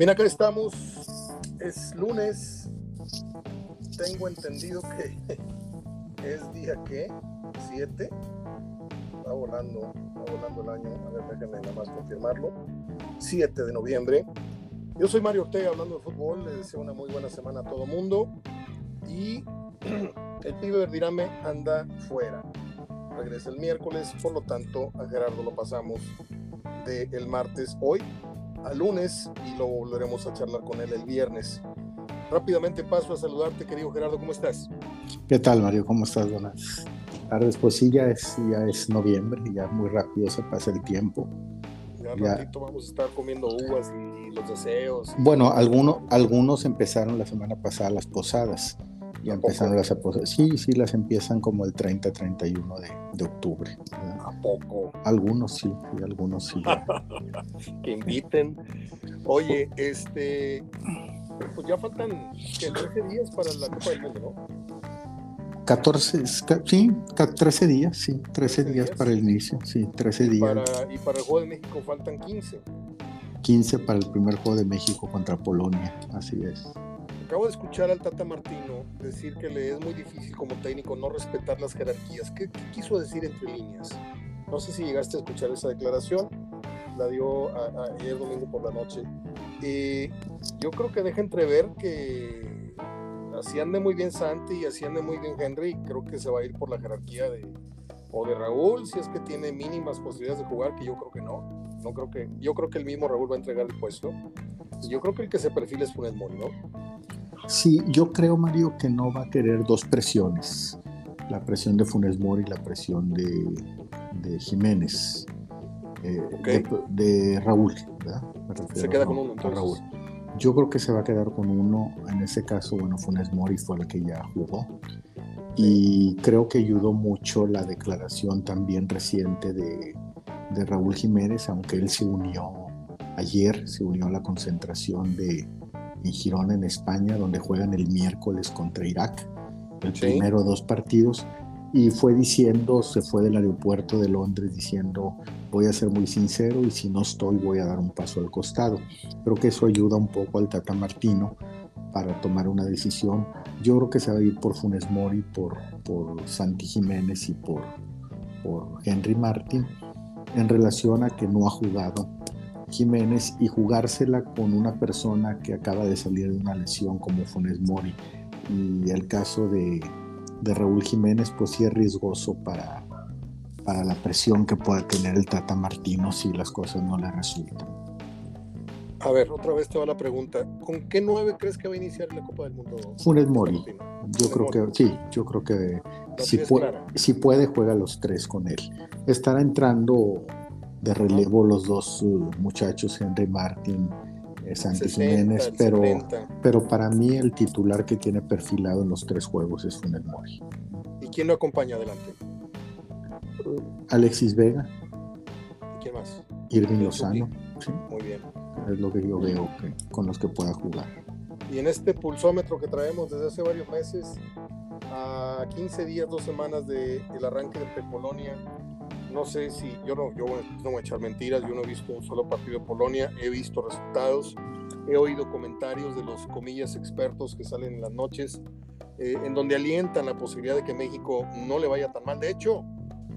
Bien, acá estamos. Es lunes. Tengo entendido que es día que 7. Está volando, volando el año. A ver, déjenme nada más confirmarlo. 7 de noviembre. Yo soy Mario Ortega hablando de fútbol. Les deseo una muy buena semana a todo mundo. Y el pibe Verdirame anda fuera. Regresa el miércoles, por lo tanto, a Gerardo lo pasamos del el martes hoy a lunes y lo volveremos a charlar con él el viernes. Rápidamente paso a saludarte, querido Gerardo, ¿cómo estás? ¿Qué tal, Mario? ¿Cómo estás? Buenas tardes. Pues sí, ya es, ya es noviembre, ya muy rápido se pasa el tiempo. Ya, ya. ratito vamos a estar comiendo uvas y los deseos. Bueno, algunos, algunos empezaron la semana pasada las posadas. Ya empezaron las posadas. Sí, sí, las empiezan como el 30, 31 de, de octubre. ¿A poco? Algunos sí, y algunos sí. que inviten. Oye, este, pues ya faltan ¿qué, 13 días para la Copa del Mundo, ¿no? 14, sí, 13 días, sí, 13, 13 días, días, para el inicio, sí, 13 días. Para, y para el Juego de México faltan 15. 15 para el primer Juego de México contra Polonia, así es. Acabo de escuchar al Tata Martino decir que le es muy difícil como técnico no respetar las jerarquías. ¿Qué, qué quiso decir entre líneas? No sé si llegaste a escuchar esa declaración, la dio a, a ayer domingo por la noche. Eh, yo creo que deja entrever que así ande muy bien Santi y así ande muy bien Henry, creo que se va a ir por la jerarquía de o de Raúl, si es que tiene mínimas posibilidades de jugar, que yo creo que no. No creo que, yo creo que el mismo Raúl va a entregar el puesto. Yo creo que el que se perfila es Funes Mori, ¿no? Sí, yo creo, Mario, que no va a querer dos presiones. La presión de Funes Mori y la presión de, de Jiménez. Eh, okay. de, de, Raúl, ¿verdad? Se queda con uno, entonces. Raúl. Yo creo que se va a quedar con uno. En ese caso, bueno, Funes Mori fue el que ya jugó. Y creo que ayudó mucho la declaración también reciente de, de Raúl Jiménez, aunque él se unió ayer, se unió a la concentración de, en Girona, en España, donde juegan el miércoles contra Irak, el sí. primero dos partidos, y fue diciendo, se fue del aeropuerto de Londres diciendo, voy a ser muy sincero y si no estoy voy a dar un paso al costado. Creo que eso ayuda un poco al Tata Martino para tomar una decisión. Yo creo que se va a ir por Funes Mori, por, por Santi Jiménez y por, por Henry Martin en relación a que no ha jugado Jiménez y jugársela con una persona que acaba de salir de una lesión como Funes Mori. Y el caso de, de Raúl Jiménez, pues sí es riesgoso para, para la presión que pueda tener el Tata Martino si las cosas no le resultan. A ver, otra vez te va la pregunta. ¿Con qué nueve crees que va a iniciar la Copa del Mundo? Funes Mori. Yo Funes creo Mori. que sí, yo creo que si puede, si puede, juega los tres con él. Estará entrando de relevo los dos uh, muchachos, Henry Martin, eh, Santi 60, Jiménez, pero, pero para mí el titular que tiene perfilado en los tres juegos es Funes Mori. ¿Y quién lo acompaña adelante? Uh, Alexis Vega. ¿Y quién más? Irving Lozano. Sí. Muy bien. Es lo que yo veo que, con los que pueda jugar. Y en este pulsómetro que traemos desde hace varios meses, a 15 días, dos semanas del de, arranque de Polonia, no sé si, yo no, yo no voy a echar mentiras, yo no he visto un solo partido de Polonia, he visto resultados, he oído comentarios de los comillas expertos que salen en las noches, eh, en donde alientan la posibilidad de que México no le vaya tan mal. De hecho,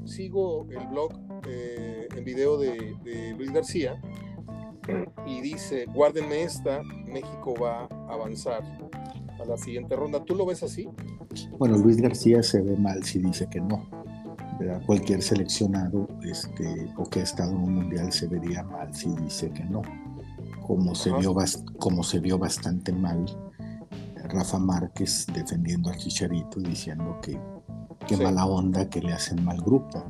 sigo el blog eh, en video de, de, Luis García y dice, guárdenme esta, México va a avanzar a la siguiente ronda. ¿Tú lo ves así? Bueno, Luis García se ve mal si dice que no. ¿Verdad? Cualquier seleccionado este, o que ha estado en un mundial se vería mal si dice que no. Como se, vio, como se vio bastante mal Rafa Márquez defendiendo al Chicharito diciendo que qué sí. mala onda que le hacen mal grupo.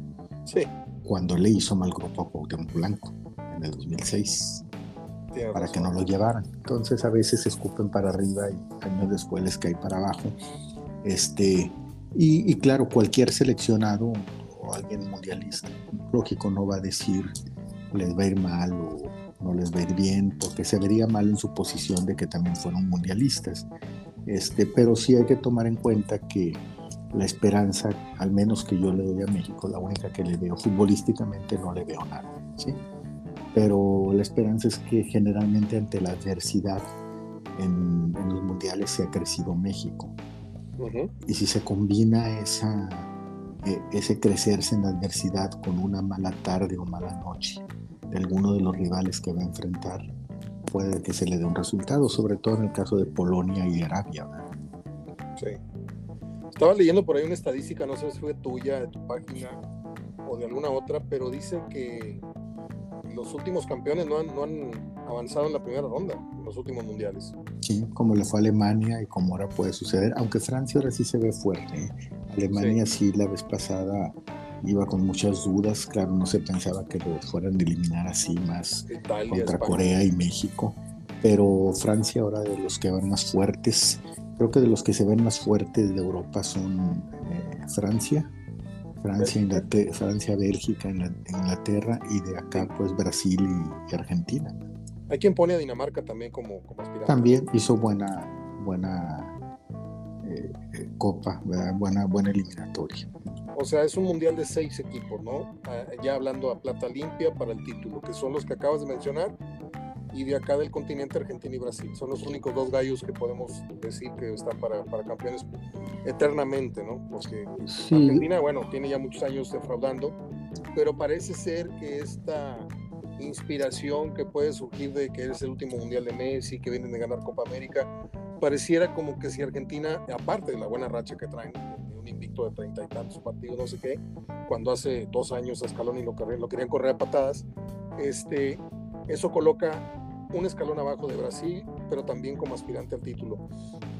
Sí. Cuando le hizo mal grupo a Cuauhtémoc Blanco en el 2006 para que no lo llevaran. Entonces a veces escupen para arriba y años después les cae para abajo. Este, y, y, claro, cualquier seleccionado o alguien mundialista, lógico, no va a decir les va a ir mal o no les va a ir bien, porque se vería mal en su posición de que también fueron mundialistas. Este, pero sí hay que tomar en cuenta que la esperanza, al menos que yo le doy a México, la única que le veo futbolísticamente, no le veo nada. ¿sí? pero la esperanza es que generalmente ante la adversidad en, los mundiales se ha crecido México. Y si se combina esa, e, ese crecerse en la adversidad con una mala tarde o mala noche de alguno de los rivales que va a enfrentar, puede que se le dé un resultado, sobre todo en el caso de Polonia y Arabia. Sí. Estaba leyendo por ahí una estadística, no sé si fue tuya, de tu página o de alguna otra, pero dicen que los últimos campeones no han, no han avanzado en la primera ronda, en los últimos mundiales. Sí, como le fue a Alemania y como ahora puede suceder, aunque Francia ahora sí se ve fuerte. ¿eh? Alemania sí. la vez pasada iba con muchas dudas, claro, no se pensaba que lo fueran a eliminar así más contra Corea y México, pero Francia ahora de los que van más fuertes, creo que de los que se ven más fuertes de Europa son eh, Francia, Francia, Inglaterra, Francia, Bélgica, Inglaterra y de acá pues Brasil y, Argentina. Hay quien pone a Dinamarca también como, como aspirante. También hizo buena, buena eh, eh, copa, buena, buena eliminatoria. O sea, es un mundial de seis equipos, ¿no? Ah, ya hablando a plata limpia para el título, que son los que acabas de mencionar, y de acá del continente Argentina y Brasil. Son los únicos dos gallos que podemos decir que están para, para campeones eternamente, ¿no? Porque Argentina, bueno, tiene ya muchos años defraudando, pero parece ser que esta inspiración que puede surgir de que es el último mundial de Messi, que vienen de ganar Copa América, pareciera como que si Argentina, aparte de la buena racha que traen, un invicto de treinta y tantos partidos, no sé qué, cuando hace dos años a Scaloni lo, lo querían correr a patadas, este, eso coloca un escalón abajo de Brasil, pero también como aspirante al título.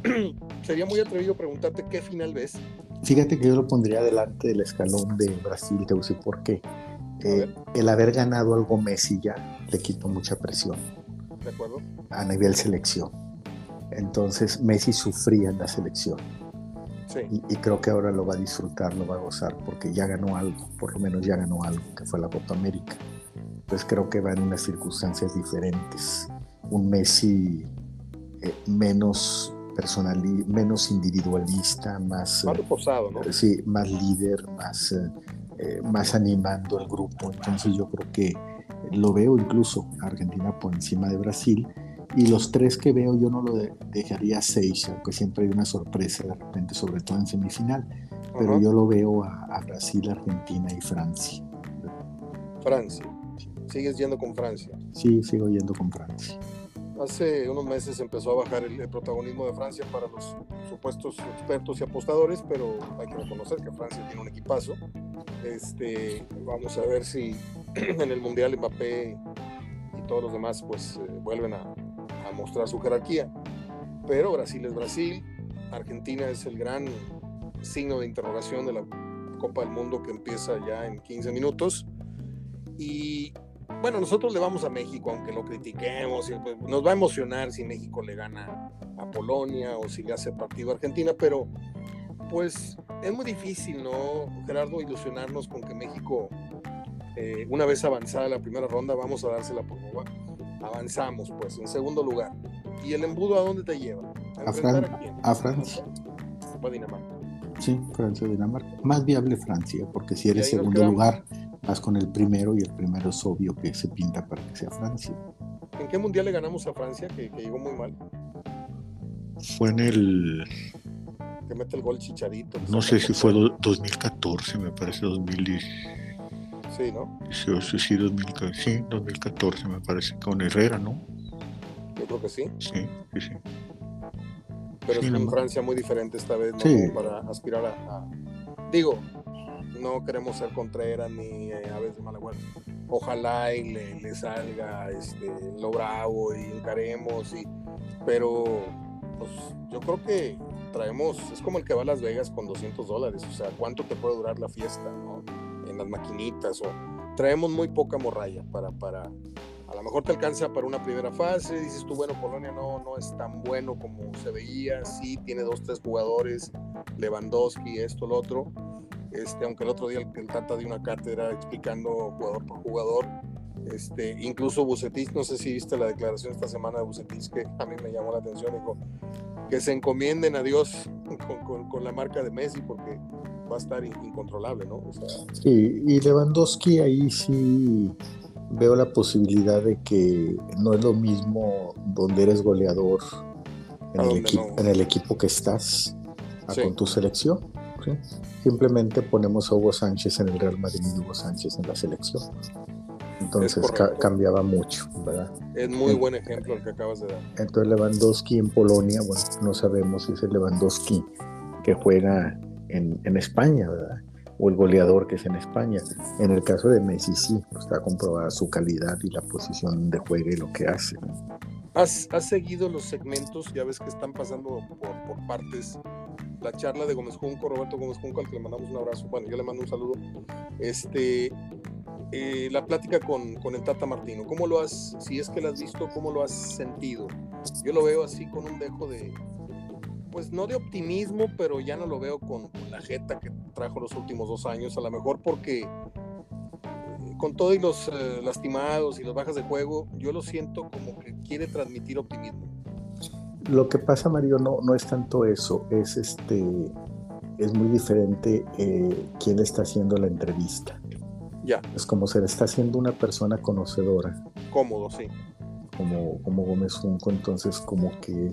Sería muy atrevido preguntarte qué final ves. Fíjate que yo lo pondría delante del escalón de Brasil, te decir por qué. Eh, el haber ganado algo Messi ya le quitó mucha presión. De acuerdo. A nivel selección. Entonces Messi sufría en la selección. Sí. Y, y, creo que ahora lo va a disfrutar, lo va a gozar, porque ya ganó algo, por lo menos ya ganó algo, que fue la Copa América pues creo que va en unas circunstancias diferentes. Un Messi eh, menos personal, menos individualista, más, más reposado, ¿no? Sí, más líder, más, eh, eh, más animando al grupo. Entonces yo creo que lo veo incluso Argentina por encima de Brasil. Y los tres que veo yo no lo dejaría seis, aunque siempre hay una sorpresa de repente, sobre todo en semifinal. Pero yo lo veo a Brasil, Argentina y Francia. Francia. ¿Sigues yendo con Francia? Sí, sigo yendo con Francia. Hace unos meses empezó a bajar el, protagonismo de Francia para los supuestos expertos y apostadores, pero hay que reconocer que Francia tiene un equipazo. Este, vamos a ver si en el Mundial Mbappé y todos los demás pues eh, vuelven a, a mostrar su jerarquía. Pero Brasil es Brasil, Argentina es el gran signo de interrogación de la Copa del Mundo que empieza ya en 15 minutos. Y bueno, nosotros le vamos a México, aunque lo critiquemos, pues, nos va a emocionar si México le gana a Polonia o si le hace partido a Argentina, pero pues es muy difícil, ¿no, Gerardo, ilusionarnos con que México, eh, una vez avanzada la primera ronda, vamos a dársela por boba. Avanzamos, pues, en segundo lugar. ¿Y el embudo a dónde te lleva? ¿A, a, a Francia. A Dinamarca. Sí, Francia, Dinamarca. Más viable Francia, porque si eres segundo lugar, vas con el primero y el primero es obvio que se pinta para que sea Francia. ¿En qué mundial le ganamos a Francia que, llegó muy mal? Fue en el. Que mete el gol Chicharito. No sé si fue 2014, me parece 2010. Sí, ¿no? Sí, sí, 2014 me parece, con Herrera, ¿no? Yo creo que sí. Sí, sí, sí. Pero es una Francia muy diferente esta vez, ¿no? para aspirar a, Digo, no queremos ser Contreras ni eh, a veces de mala Ojalá y le, salga este, lo bravo y encaremos, y, pero pues yo creo que traemos, es como el que va a Las Vegas con 200 dólares, o sea, ¿cuánto te puede durar la fiesta, no? En las maquinitas, o traemos muy poca morralla para, para, a lo mejor te alcanza para una primera fase, dices tú, bueno, Polonia no, no es tan bueno como se veía, sí, tiene dos, tres jugadores, Lewandowski, esto, lo otro, este, aunque el otro día el, el Tata dio una cátedra explicando jugador por jugador, este, incluso Bucetis, no sé si viste la declaración esta semana de Bucetis, que a mí me llamó la atención, dijo que se encomienden a Dios con, con, la marca de Messi porque va a estar incontrolable, ¿no? sí, y Lewandowski ahí sí veo la posibilidad de que no es lo mismo donde eres goleador en, el, equipo que estás con tu selección. Simplemente ponemos a Hugo Sánchez en el Real Madrid y Hugo Sánchez en la selección. Entonces cambiaba mucho, ¿verdad? Es muy buen ejemplo el que acabas de dar. Entonces Lewandowski en Polonia, bueno, no sabemos si es el Lewandowski que juega en, en España, ¿verdad? o el goleador que es en España. En el caso de Messi sí, está comprobada su calidad y la posición de juego y lo que hace. ¿Has, seguido los segmentos? Ya ves que están pasando por, partes. La charla de Gómez Junco, Roberto Gómez Junco, al que le mandamos un abrazo. Bueno, yo le mando un saludo. Este, eh, la plática con, con, el Tata Martino. ¿Cómo lo has, si es que lo has visto, cómo lo has sentido? Yo lo veo así con un dejo de, pues no de optimismo, pero ya no lo veo con, la jeta que trajo los últimos dos años, a lo mejor porque eh, con todos los eh, lastimados y las bajas de juego, yo lo siento como que quiere transmitir optimismo. Lo que pasa, Mario, no, no es tanto eso, es este, es muy diferente eh, quién está haciendo la entrevista. Ya. Es como se le está haciendo una persona conocedora. Cómodo, sí como, como Gómez Junco, entonces como que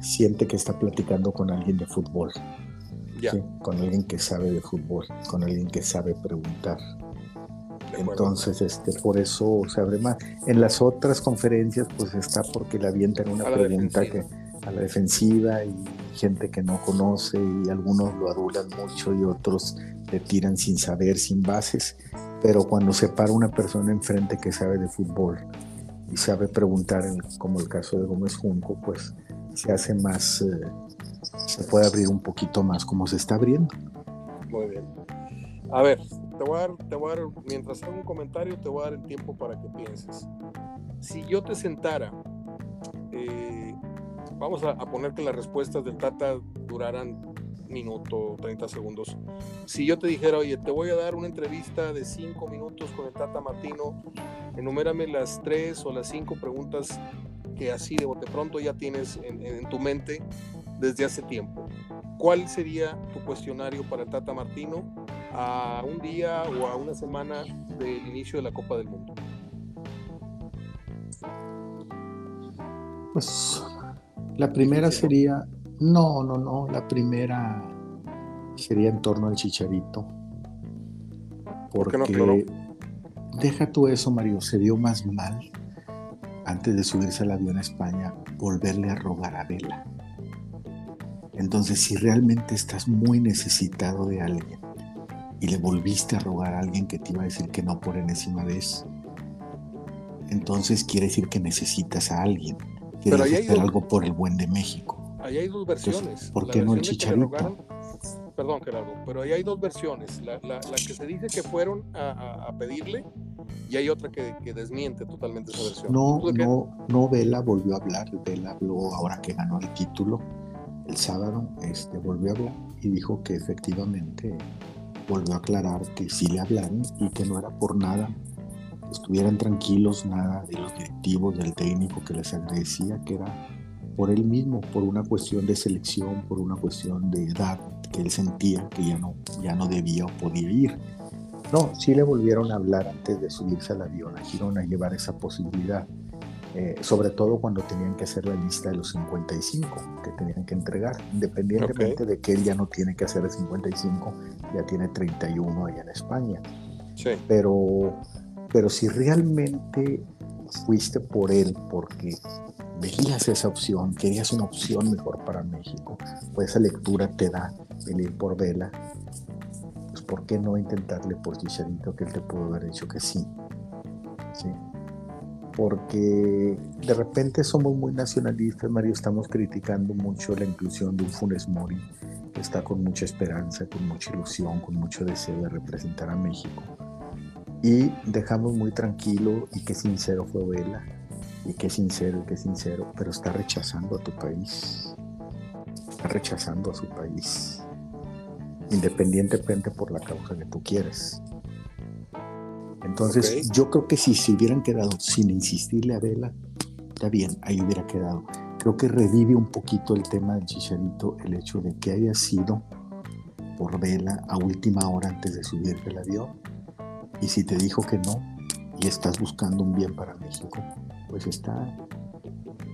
siente que está platicando con alguien de fútbol, con alguien que sabe de fútbol, con alguien que sabe preguntar. Entonces, este, por eso se abre más. En las otras conferencias, pues está porque le avientan una pregunta que a la defensiva y gente que no conoce y algunos lo adulan mucho y otros le tiran sin saber, sin bases. Pero cuando se para una persona enfrente que sabe de fútbol y sabe preguntar, como el caso de Gómez Junco, pues se hace más, eh, se puede abrir un poquito más como se está abriendo. Muy bien. A ver, te voy a dar, te voy a dar, mientras hago un comentario, te voy a dar el tiempo para que pienses. Si yo te sentara, eh, vamos a, a poner que las respuestas del Tata duraran minuto, 30 segundos. Si yo te dijera, oye, te voy a dar una entrevista de 5 minutos con el Tata Martino, enumérame las 3 o las 5 preguntas que así de bote pronto ya tienes en, tu mente desde hace tiempo. ¿Cuál sería tu cuestionario para el Tata Martino a un día o a una semana del inicio de la Copa del Mundo? Pues la primera sería no, no, no. La primera sería en torno al chicharito. Porque ¿Por deja tú eso, Mario. Se vio más mal antes de subirse al avión a España volverle a rogar a Vela. Entonces, si realmente estás muy necesitado de alguien y le volviste a rogar a alguien que te iba a decir que no por enésima vez, entonces quiere decir que necesitas a alguien. Quieres hacer algo por el buen de México. Ahí hay dos versiones. ¿Por qué no el chicharito? perdón, Gerardo, pero ahí hay dos versiones. La, que se dice que fueron a, pedirle y hay otra que, desmiente totalmente esa versión. No, no, no, Vela volvió a hablar. Vela habló ahora que ganó el título el sábado, este, volvió a hablar y dijo que efectivamente volvió a aclarar que sí le hablaron y que no era por nada estuvieran tranquilos, nada de los directivos, del técnico que les agradecía, que era por él mismo, por una cuestión de selección, por una cuestión de edad, que él sentía que ya no, ya no debía o podía ir. No, sí le volvieron a hablar antes de subirse al avión a Girona a llevar esa posibilidad, eh, sobre todo cuando tenían que hacer la lista de los 55 que tenían que entregar, independientemente de que él ya no tiene que hacer el 55, ya tiene 31 allá en España. Sí. Pero, pero si realmente fuiste por él porque veías esa opción, querías una opción mejor para México, pues esa lectura te da el ir por vela, pues ¿por qué no intentarle por Chicharito que él te pudo haber dicho que sí? ¿Sí? Porque de repente somos muy nacionalistas, Mario, estamos criticando mucho la inclusión de un Funes Mori, que está con mucha esperanza, con mucha ilusión, con mucho deseo de representar a México. Y dejamos muy tranquilo y qué sincero fue Vela y qué sincero, qué sincero, pero está rechazando a tu país. Está rechazando a su país. Independientemente por la causa que tú quieres. Entonces, yo creo que si se hubieran quedado sin insistirle a Vela, está bien, ahí hubiera quedado. Creo que revive un poquito el tema del Chicharito, el hecho de que haya sido por Vela a última hora antes de subir del avión. Y si te dijo que no, y estás buscando un bien para México, pues está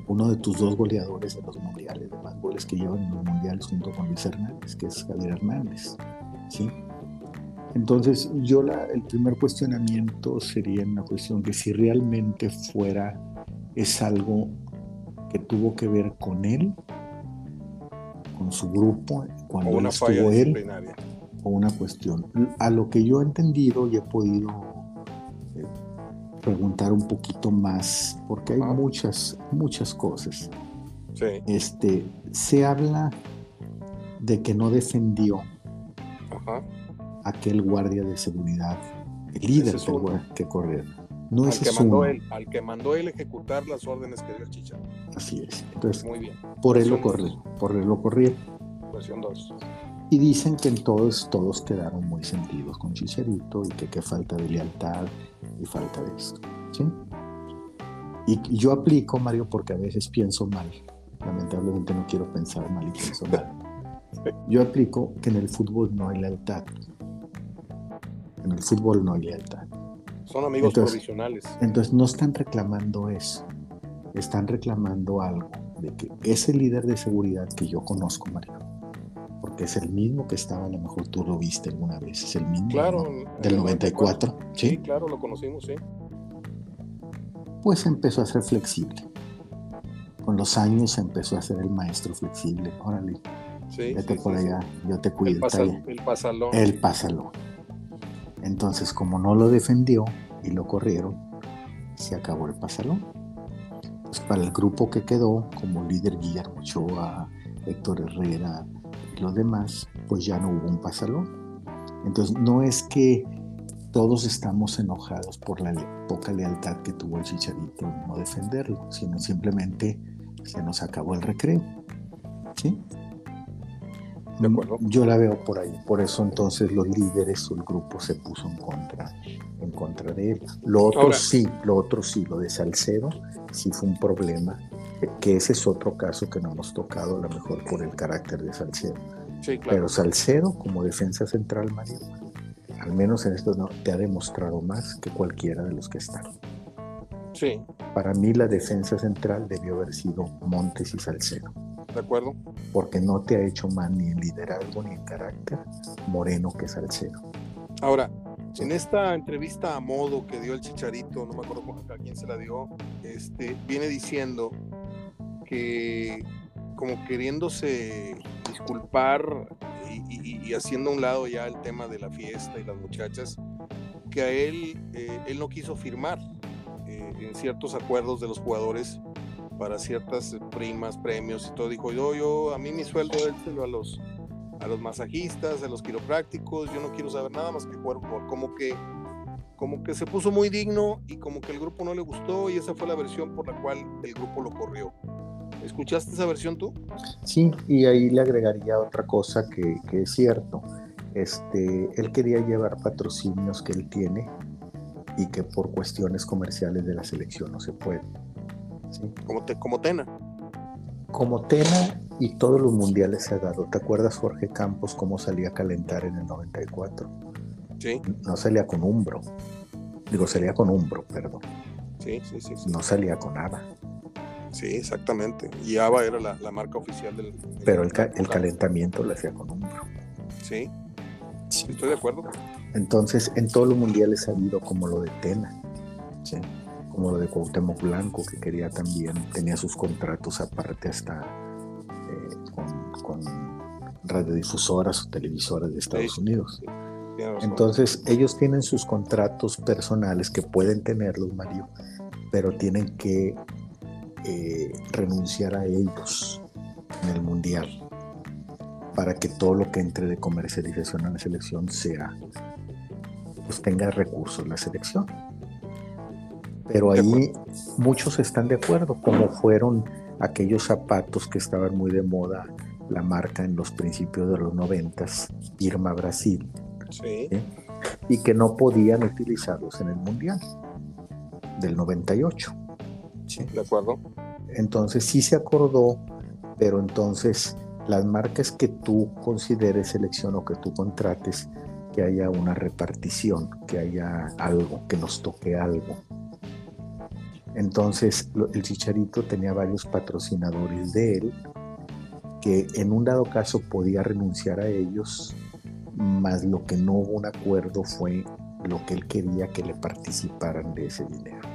uno de tus dos goleadores de los mundiales, de más goles que llevan en los mundiales junto con Luis Hernández, que es Javier Hernández. ¿sí? Entonces, yo la, el primer cuestionamiento sería una cuestión que si realmente fuera, es algo que tuvo que ver con él, con su grupo, cuando O una estuvo falla él. O una cuestión. A lo que yo he entendido y he podido eh, preguntar un poquito más, porque hay muchas, muchas cosas. Sí, Este, se habla de que no defendió ajá. a aquel guardia de seguridad, el líder es que corrió. No Al que, es mandó él, al que mandó él ejecutar las órdenes que dio el Chicha. Así es. Entonces, Muy bien. por él lo corrió, por él lo corrieron. Versión 2. Y dicen que entonces todos quedaron muy sentidos con Chicharito y que qué falta de lealtad y falta de esto. ¿sí? Y y yo aplico, Mario, porque a veces pienso mal. Lamentablemente no quiero pensar mal y pienso mal. Yo aplico que en el fútbol no hay lealtad. En el fútbol no hay lealtad. Son amigos Entonces- provisionales. Entonces no están reclamando eso. Están reclamando algo de que ese líder de seguridad que yo conozco, Mario, porque es el mismo que estaba, a lo mejor tú lo viste alguna vez, es el mismo Claro. del el 94, Sí, ¿sí? claro, lo conocimos, sí. Pues empezó a ser flexible. Con los años empezó a ser el maestro flexible. Órale, Sí, vete sí, por allá, yo te cuido. El, pasal- el pasalón. Él pásalo. Entonces, como no lo defendió y lo corrieron, se acabó el pasalón. Pues para el grupo que quedó, como líder Guillermo Ochoa, Héctor Herrera y los demás, pues ya no hubo un pasalón. Entonces, no es que todos estamos enojados por la poca lealtad que tuvo el Chicharito en no defenderlo, sino simplemente se nos acabó el recreo. ¿Sí? De acuerdo. Yo la veo por ahí. Por eso entonces los líderes o el grupo se puso en contra, en contra de él. Lo otro Ahora- sí, lo otro sí, lo de Salcedo sí fue un problema, que- que ese es otro caso que no hemos tocado, a lo mejor por el carácter de Salcedo. Sí, claro. Pero Salcedo, como defensa central, Mario, al menos en esto no, te ha demostrado más que cualquiera de los que están. Sí, Para mí la defensa central debió haber sido Montes y Salcedo, de acuerdo. porque no te ha hecho más ni en liderazgo ni en carácter Moreno que Salcedo. Ahora, en esta entrevista a modo que dio el Chicharito, no me acuerdo cu- a quién se la dio, este, viene diciendo que como queriéndose disculpar y, y- y haciendo a un lado ya el tema de la fiesta y las muchachas, que a él, eh, él no quiso firmar eh, en ciertos acuerdos de los jugadores para ciertas primas, premios y todo. Dijo, yo, yo, a mí mi sueldo dérselo a los, a los masajistas, a los quiroprácticos, yo no quiero saber nada más que jugar fútbol. Como que, como que se puso muy digno y como que el grupo no le gustó y esa fue la versión por la cual el grupo lo corrió. ¿Escuchaste esa versión tú? Sí, y ahí le agregaría otra cosa que, que es cierto. Este, él quería llevar patrocinios que él tiene y que por cuestiones comerciales de la selección no se puede. ¿Sí? Como, te, como Tena. Como Tena y todos los mundiales se ha dado. ¿Te acuerdas Jorge Campos cómo salía a calentar en el 94? Sí, No salía con Umbro. Digo, salía con Umbro, perdón. sí, sí, sí. Sí, No salía con Ava. Sí, exactamente. Y ABA era la, la marca oficial del... Pero el, ca- el calentamiento lo hacía con Umbro. Sí, estoy de acuerdo. Entonces, en todos los mundiales ha habido como lo de Tena, ¿sí? Como lo de Cuauhtémoc Blanco, que quería también, tenía sus contratos aparte hasta eh, con, con radiodifusoras o televisoras de Estados Sí. Unidos. Entonces, ellos tienen sus contratos personales que pueden tenerlos, Mario, pero tienen que eh, renunciar a ellos en el mundial para que todo lo que entre de comercialización a la selección sea, pues tenga recursos la selección. Pero ahí muchos están de acuerdo, como fueron aquellos zapatos que estaban muy de moda, la marca en los principios de los noventas, Irma Brasil, Sí, y que no podían utilizarlos en el Mundial del 98. ¿sí? de acuerdo. Entonces sí se acordó, pero entonces las marcas que tú consideres selección o que tú contrates que haya una repartición, que haya algo, que nos toque algo. Entonces el Chicharito tenía varios patrocinadores de él que en un dado caso podía renunciar a ellos, más lo que no hubo un acuerdo fue lo que él quería que le participaran de ese dinero.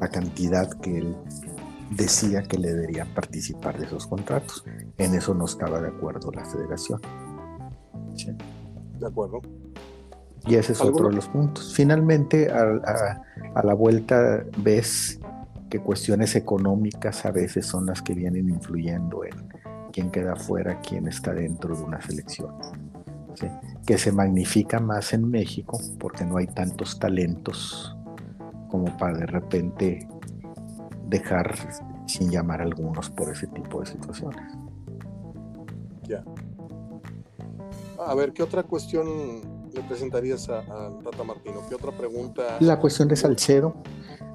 La cantidad que él decía que le deberían participar de esos contratos. En eso no estaba de acuerdo la federación. De acuerdo. Y ese es otro de los puntos. Finalmente, a, a, la vuelta ves que cuestiones económicas a veces son las que vienen influyendo en quién queda fuera, quién está dentro de una selección. Que se magnifica más en México porque no hay tantos talentos como para de repente dejar sin llamar a algunos por ese tipo de situaciones. Ya. A ver, ¿qué otra cuestión le presentarías a, Tata Martino? ¿Qué otra pregunta? La cuestión de Salcedo.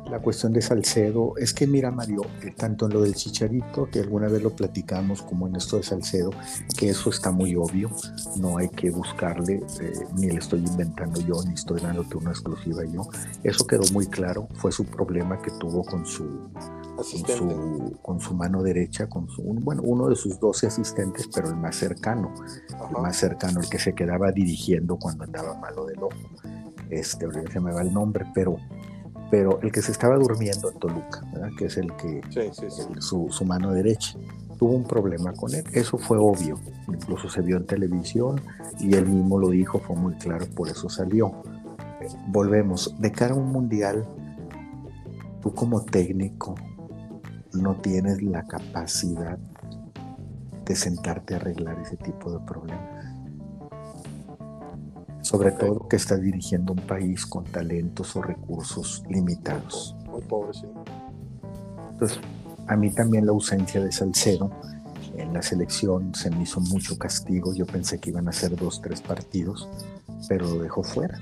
La cuestión de Salcedo es que, mira, Mario, tanto en lo del chicharito, que alguna vez lo platicamos, como en esto de Salcedo, que eso está muy obvio, no hay que buscarle, eh, ni le estoy inventando yo, ni estoy dándote una exclusiva yo. Eso quedó muy claro, fue su problema que tuvo con su, con su, mano derecha, con su, bueno, uno de sus 12 asistentes, pero el más cercano, el más cercano, el que se quedaba dirigiendo cuando andaba malo del ojo. Este, se me va el nombre, pero, pero el que se estaba durmiendo en Toluca, que es el que, su, su mano derecha tuvo un problema con él. Eso fue obvio, incluso se vio en televisión y él mismo lo dijo, fue muy claro, por eso salió. Volvemos, de cara a un mundial, tú como técnico, no tienes la capacidad de sentarte a arreglar ese tipo de problemas. Sobre todo que estás dirigiendo un país con talentos o recursos limitados. Muy pobre, sí. Entonces, a mí también la ausencia de Salcedo en la selección se me hizo mucho castigo. Yo pensé que iban a ser dos, tres partidos, pero lo dejó fuera.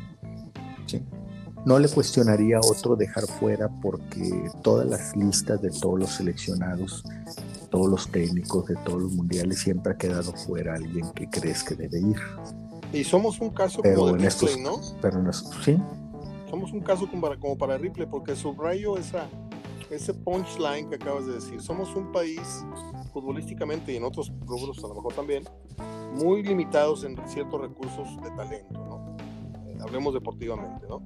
¿sí? No le cuestionaría a otro dejar fuera porque todas las listas de todos los seleccionados, todos los técnicos de todos los mundiales, siempre ha quedado fuera alguien que crees que debe ir. Y somos un caso como de Ripley, ¿no? Pero en sí. Somos un caso como para, como para Ripley porque subrayo esa, ese punchline que acabas de decir. Somos un país futbolísticamente y en otros rubros a lo mejor también, muy limitados en ciertos recursos de talento, ¿no? Hablemos deportivamente, ¿no?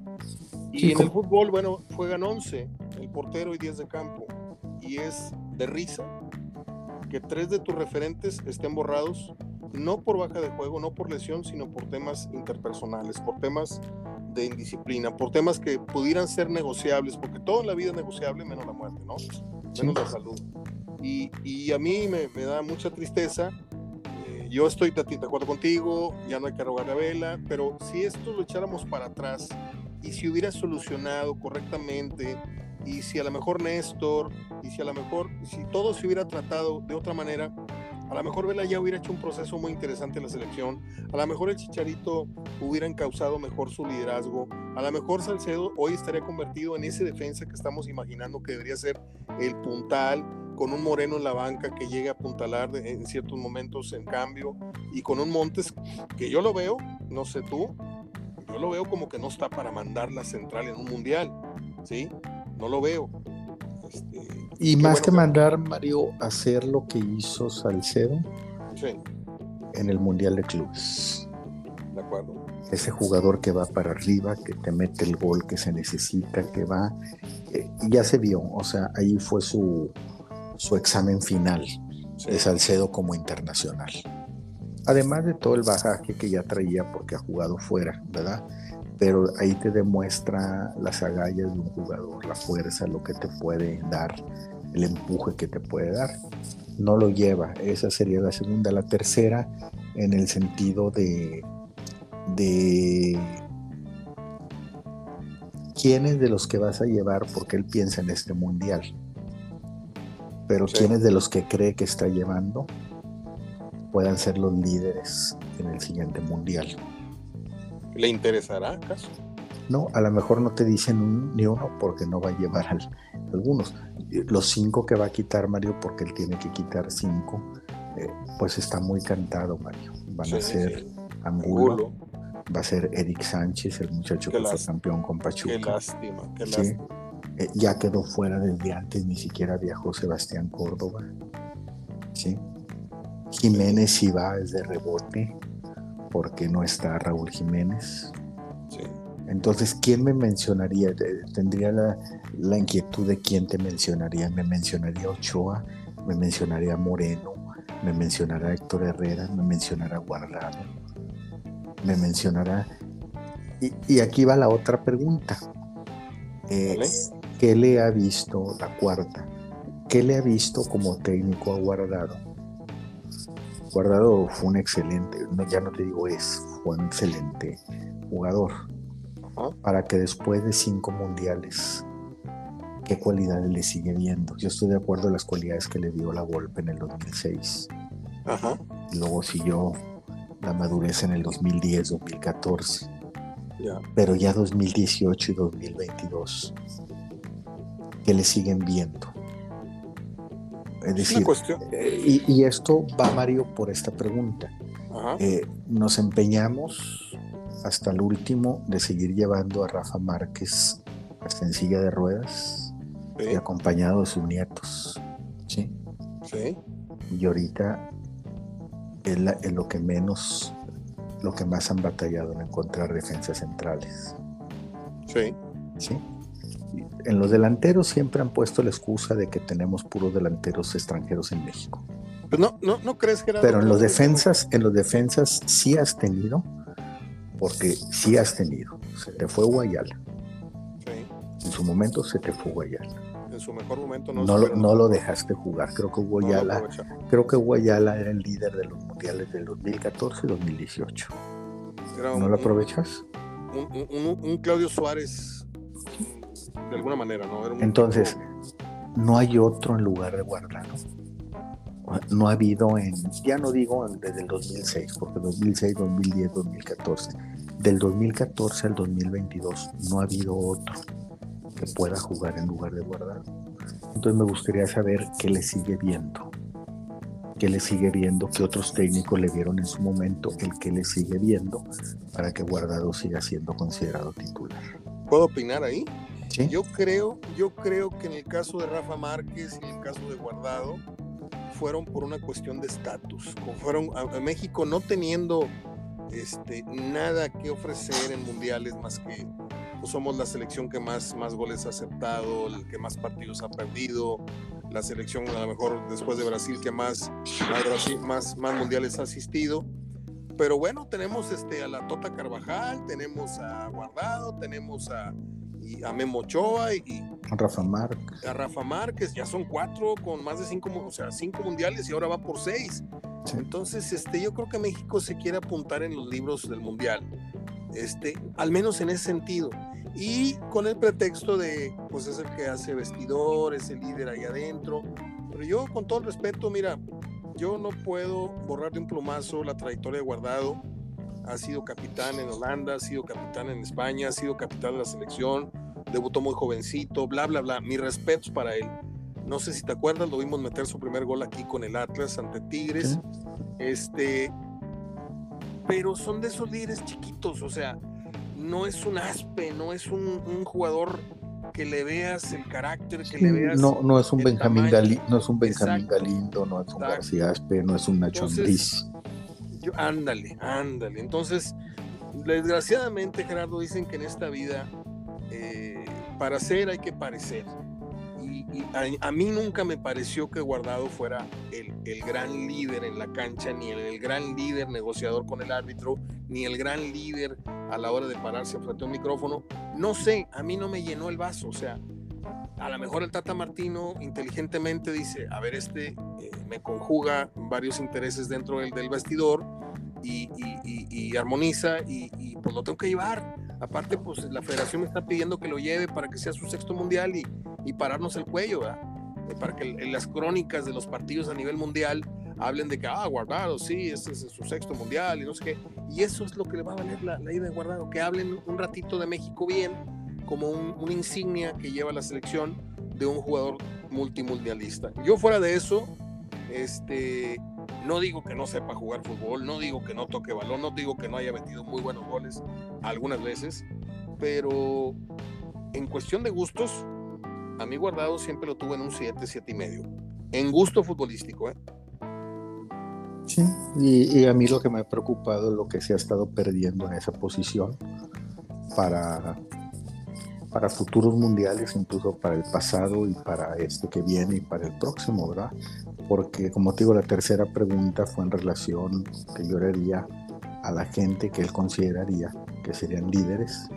Y en el fútbol, bueno, juegan 11, el portero y 10 de campo. Y es de risa que tres de tus referentes estén borrados, no por baja de juego, no por lesión, sino por temas interpersonales, por temas de indisciplina, por temas que pudieran ser negociables, porque todo en la vida es negociable, menos la muerte, ¿no? Menos la salud. Y, y a mí me, me da mucha tristeza yo estoy de acuerdo contigo, ya no hay que rogar la vela, pero si esto lo echáramos para atrás y si hubiera solucionado correctamente y si a lo mejor Néstor y si a lo mejor si todo se hubiera tratado de otra manera, a lo mejor Vela ya hubiera hecho un proceso muy interesante en la selección, a lo mejor el Chicharito hubiera encauzado mejor su liderazgo, a lo mejor Salcedo hoy estaría convertido en ese defensa que estamos imaginando que debería ser el puntal con un Moreno en la banca que llegue a apuntalar en ciertos momentos en cambio, y con un Montes que yo lo veo, no sé tú, yo lo veo como que no está para mandar la central en un mundial, ¿sí? No lo veo. Este, y más que mandar, Mario, hacer lo que hizo Salcedo en el Mundial de Clubes. De acuerdo. Ese jugador que va para arriba, que te mete el gol que se necesita, que va. Eh, ya se vio, o sea, ahí fue su, su examen final de Salcedo como internacional. Además de todo el bajaje que ya traía porque ha jugado fuera, ¿verdad? Pero ahí te demuestra las agallas de un jugador, la fuerza, lo que te puede dar, el empuje que te puede dar. No lo lleva, esa sería la segunda. La tercera, en el sentido de, de quiénes de los que vas a llevar, porque él piensa en este mundial pero ¿quiénes de los que cree que está llevando puedan ser los líderes en el siguiente mundial? ¿Le interesará acaso? No, a lo mejor no te dicen ni uno porque no va a llevar algunos. Los cinco que va a quitar Mario, porque él tiene que quitar cinco, eh, pues está muy cantado, Mario. Van a ser Angulo, va a ser Eric Sánchez, el muchacho que fue campeón con Pachuca. Qué lástima, qué lástima. Eh, ya quedó fuera desde antes, ni siquiera viajó Sebastián Córdoba. ¿sí? Jiménez sí va desde rebote, porque no está Raúl Jiménez. Entonces, ¿quién me mencionaría? Tendría la, la, inquietud de quién te mencionaría. Me mencionaría Ochoa, me mencionaría Moreno, me mencionará Héctor Herrera, me mencionará Guardado, me mencionará... Y, aquí va la otra pregunta. Eh, ¿Qué le ha visto la cuarta? ¿Qué le ha visto como técnico a Guardado? Guardado fue un excelente, ya no te digo es, fue un excelente jugador. Para que después de cinco mundiales, ¿qué cualidades le sigue viendo? Yo estoy de acuerdo en las cualidades que le dio la golpe en el 2006. Ajá. Luego siguió la madurez en el 2010, 2014. Pero ya 2018 y 2022 que le siguen viendo. Es decir, eh, y, esto va, Mario, por esta pregunta. Eh, nos empeñamos hasta el último de seguir llevando a Rafa Márquez hasta en silla de ruedas y acompañado de sus nietos. ¿sí? Sí. Y ahorita es, lo que menos, lo que más han batallado en encontrar defensas centrales. Sí. Sí en los delanteros siempre han puesto la excusa de que tenemos puros delanteros extranjeros en México. Pues no, no, no crees que era Pero en los defensas, en los defensas sí has tenido, porque sí has tenido. Se te fue Guayala. Sí. En su momento se te fue Guayala. En su mejor momento no. No, lo, no lo dejaste jugar. Creo que Guayala, creo que Guayala era el líder de los mundiales del 2014 y 2018. ¿No lo aprovechas? un Claudio Suárez de alguna manera, ¿no? Entonces, no hay otro en lugar de Guardado. No ha habido en, ya no digo desde el 2006, porque 2006, 2010, 2014, del 2014 al 2022 no ha habido otro que pueda jugar en lugar de Guardado. Entonces me gustaría saber qué le sigue viendo, qué le sigue viendo, qué otros técnicos le vieron en su momento, el que le sigue viendo para que Guardado siga siendo considerado titular. ¿Puedo opinar ahí? Yo creo, yo creo que en el caso de Rafa Márquez y en el caso de Guardado fueron por una cuestión de estatus. Fueron a, México no teniendo este, nada que ofrecer en mundiales más que pues, somos la selección que más, más goles ha aceptado, que más partidos ha perdido, la selección a lo mejor después de Brasil que más, más, más, mundiales ha asistido. Pero bueno, tenemos este, a la Tota Carvajal, tenemos a Guardado, tenemos a, y a Memo Ochoa y, a Rafa Márquez. A Rafa Márquez, ya son cuatro con más de cinco, o sea, cinco mundiales y ahora va por seis. Entonces, este, yo creo que México se quiere apuntar en los libros del mundial, este, al menos en ese sentido. Y con el pretexto de, pues es el que hace vestidor, es el líder ahí adentro. Pero yo, con todo el respeto, mira, yo no puedo borrar de un plumazo la trayectoria de Guardado ha sido capitán en Holanda, ha sido capitán en España, ha sido capitán de la selección, debutó muy jovencito, bla, bla, bla. Mis respetos para él. No sé si te acuerdas, lo vimos meter su primer gol aquí con el Atlas ante Tigres. Este, pero son de esos líderes chiquitos, o sea, no es un aspe, no es un, jugador que le veas el carácter, que le veas. No, no es un Benjamín Galindo, no es un Benjamín Galindo, no es un García Aspe, no es un Nacho Andrés ándale, ándale. Entonces, desgraciadamente, Gerardo, dicen que en esta vida, eh, para ser hay que parecer. Y, a, mí nunca me pareció que Guardado fuera el, gran líder en la cancha, ni el, gran líder negociador con el árbitro, ni el gran líder a la hora de pararse frente a un micrófono. No sé, a mí no me llenó el vaso. O sea, a lo mejor el Tata Martino inteligentemente dice, a ver, este eh, me conjuga varios intereses dentro del, del vestidor y, armoniza y, pues lo tengo que llevar. Aparte, pues la federación me está pidiendo que lo lleve para que sea su sexto mundial y, pararnos el cuello, eh, para que en las crónicas de los partidos a nivel mundial hablen de que, ah, Guardado, sí, este es su sexto mundial y no sé qué. Y eso es lo que le va a valer la, la ida de Guardado, que hablen un ratito de México bien como una insignia que lleva la selección de un jugador multimundialista. Yo fuera de eso, este, No digo que no sepa jugar fútbol, no digo que no toque balón, no digo que no haya metido muy buenos goles algunas veces, pero en cuestión de gustos, a mí Guardado siempre lo tuve en un 7, 7 y medio. En gusto futbolístico, ¿eh? Sí, y, y, a mí lo que me ha preocupado es lo que se ha estado perdiendo en esa posición para, para futuros mundiales, incluso para el pasado y para este que viene y para el próximo, ¿verdad? Porque como te digo, la tercera pregunta fue en relación que yo le haría a la gente que él consideraría que serían líderes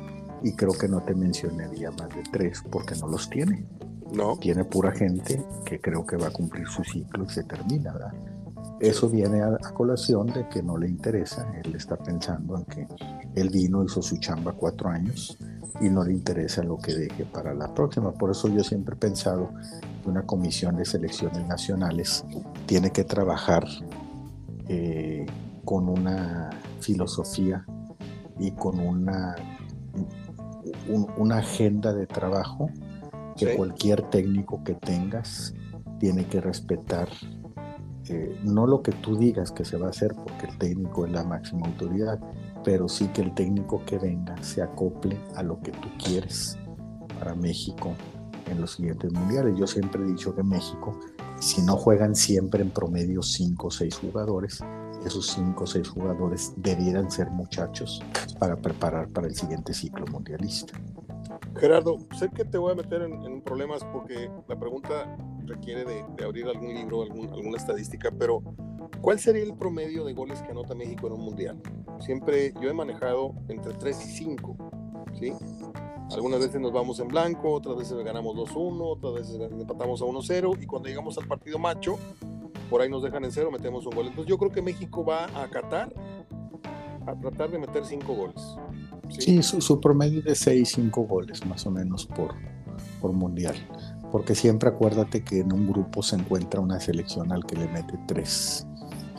y creo que no te mencionaría más de tres porque no los tiene. No. Tiene pura gente que creo que va a cumplir su ciclo y se termina, ¿verdad? Eso viene a, a, colación de que no le interesa, él está pensando en que él vino, hizo su chamba cuatro años y no le interesa lo que deje para la próxima. Por eso yo siempre he pensado que una comisión de selecciones nacionales tiene que trabajar eh, con una filosofía y con una, un, una agenda de trabajo que sí. cualquier técnico que tengas tiene que respetar eh, no lo que tú digas que se va a hacer, porque el técnico es la máxima autoridad, pero sí que el técnico que venga se acople a lo que tú quieres para México en los siguientes mundiales. Yo siempre he dicho que México, si no juegan siempre en promedio 5 o 6 jugadores, esos 5 o 6 jugadores debieran ser muchachos para preparar para el siguiente ciclo mundialista. Gerardo, sé que te voy a meter en, en problemas porque la pregunta requiere de, de abrir algún libro, algún, alguna estadística, pero ¿cuál sería el promedio de goles que anota México en un mundial? Siempre yo he manejado entre 3 y 5, ¿sí? Algunas veces nos vamos en blanco, otras veces ganamos 2-1, otras veces empatamos a 1-0 y cuando llegamos al partido macho, por ahí nos dejan en cero, metemos un gol. Entonces yo creo que México va a Qatar a tratar de meter 5 goles. Sí, sí su, su, promedio de 6, 5 goles más o menos por, por mundial. Porque siempre acuérdate que en un grupo se encuentra una selección al que le mete 3.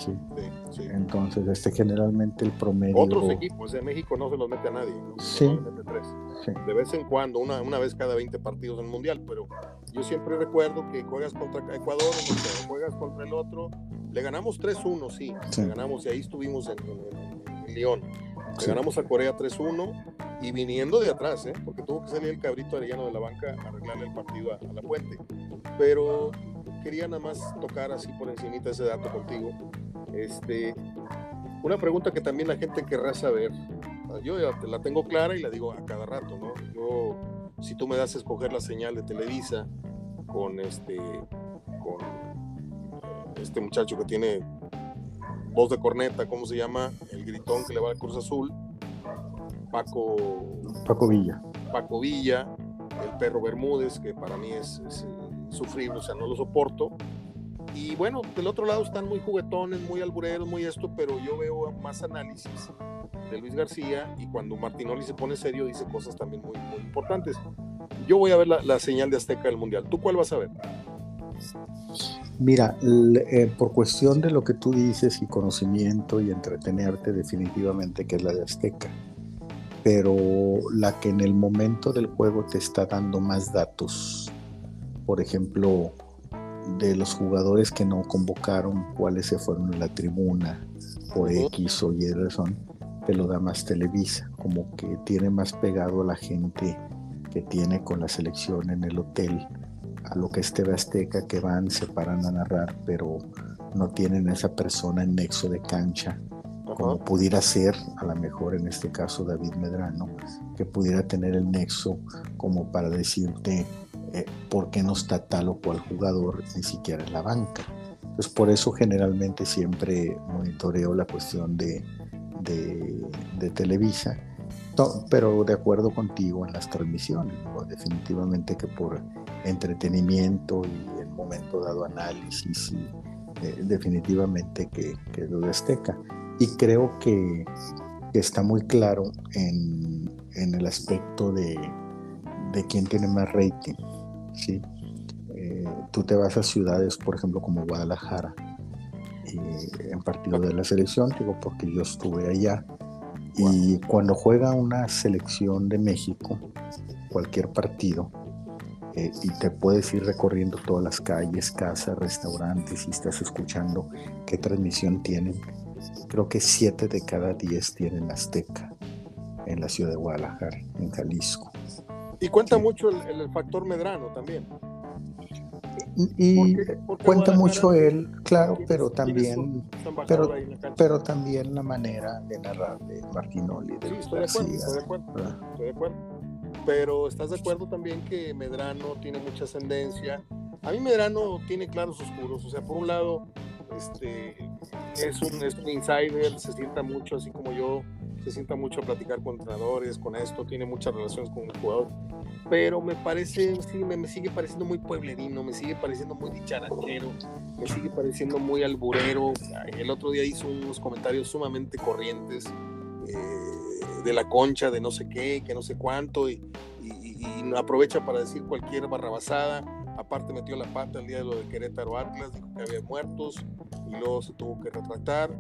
¿Sí? Sí, sí. Entonces, este generalmente el promedio. Otros equipos, en México no se los mete a nadie. ¿no? Sí. Tres. De vez en cuando, una, una vez cada 20 partidos en el Mundial, pero yo siempre recuerdo que juegas contra Ecuador, juegas contra el otro. Le ganamos 3-1, sí, Sí. Le ganamos y ahí estuvimos en, en, en Lyon. Le ganamos a Corea 3-1 y viniendo de atrás, ¿eh? porque tuvo que salir el cabrito arellano de la banca a arreglarle el partido a, a la puente. Pero quería nada más tocar así por encimita ese dato contigo. Este, una pregunta que también la gente querrá saber. Yo la tengo clara y la digo a cada rato, ¿no? Yo, si tú me das a escoger la señal de Televisa con este, con este muchacho que tiene voz de corneta, ¿cómo se llama? El gritón que le va al Cruz Azul, Paco, Paco Villa. Paco Villa, el perro Bermúdez, que para mí es, es sufrible, o sea, no lo soporto. Y bueno, del otro lado están muy juguetones, muy albureros, muy esto, pero yo veo más análisis de Luis García y cuando Martinoli se pone serio dice cosas también muy, muy importantes. Yo voy a ver la, la, señal de Azteca del Mundial. ¿Tú cuál vas a ver? Mira, eh, por cuestión de lo que tú dices y conocimiento y entretenerte, definitivamente que es la de Azteca. Pero la que en el momento del juego te está dando más datos, por ejemplo, de los jugadores que no convocaron, cuáles se fueron a la tribuna por X o Y razón, te lo da más Televisa, como que tiene más pegado a la gente que tiene con la selección en el hotel, a lo que es TV Azteca, que van, se paran a narrar, pero no tienen esa persona en nexo de cancha, como pudiera ser, a lo mejor en este caso David Medrano, que pudiera tener el nexo como para decirte eh, por qué no está tal o cual jugador ni siquiera en la banca. Entonces por eso generalmente siempre monitoreo la cuestión de, Televisa, no, pero de acuerdo contigo en las transmisiones, definitivamente que por entretenimiento y en momento dado análisis, y, eh, definitivamente que, que lo de Azteca. Y creo que, está muy claro en, en el aspecto de, de, quién tiene más rating. ¿Sí? Eh, tú te vas a ciudades, por ejemplo, como Guadalajara, eh, en partido de la selección, digo porque yo estuve allá, y cuando juega una selección de México, cualquier partido, eh, y te puedes ir recorriendo todas las calles, casas, restaurantes y estás escuchando qué transmisión tienen. Creo que siete de cada diez tienen Azteca en la ciudad de Guadalajara, en Jalisco. Y cuenta mucho el, factor Medrano también. Y cuenta mucho él, claro, pero también, pero, pero también la manera de narrar de Martinoli. sí, estoy de acuerdo, estoy de acuerdo, estoy de acuerdo. Pero estás de acuerdo también que Medrano tiene mucha ascendencia. A mí Medrano tiene claros oscuros. O sea, por un lado, este, es, un, es un insider, se sienta mucho así como yo, se sienta mucho a platicar con entrenadores, con esto, tiene muchas relaciones con el jugador. Pero me parece, sí, me, sigue pareciendo muy pueblerino, me sigue pareciendo muy dicharachero, me sigue pareciendo muy alburero. El otro día hizo unos comentarios sumamente corrientes. Eh, de la concha, de no sé qué, que no sé cuánto, y, aprovecha para decir cualquier barrabasada. Aparte metió la pata el día de lo de Querétaro Atlas, dijo que había muertos y luego se tuvo que retratar,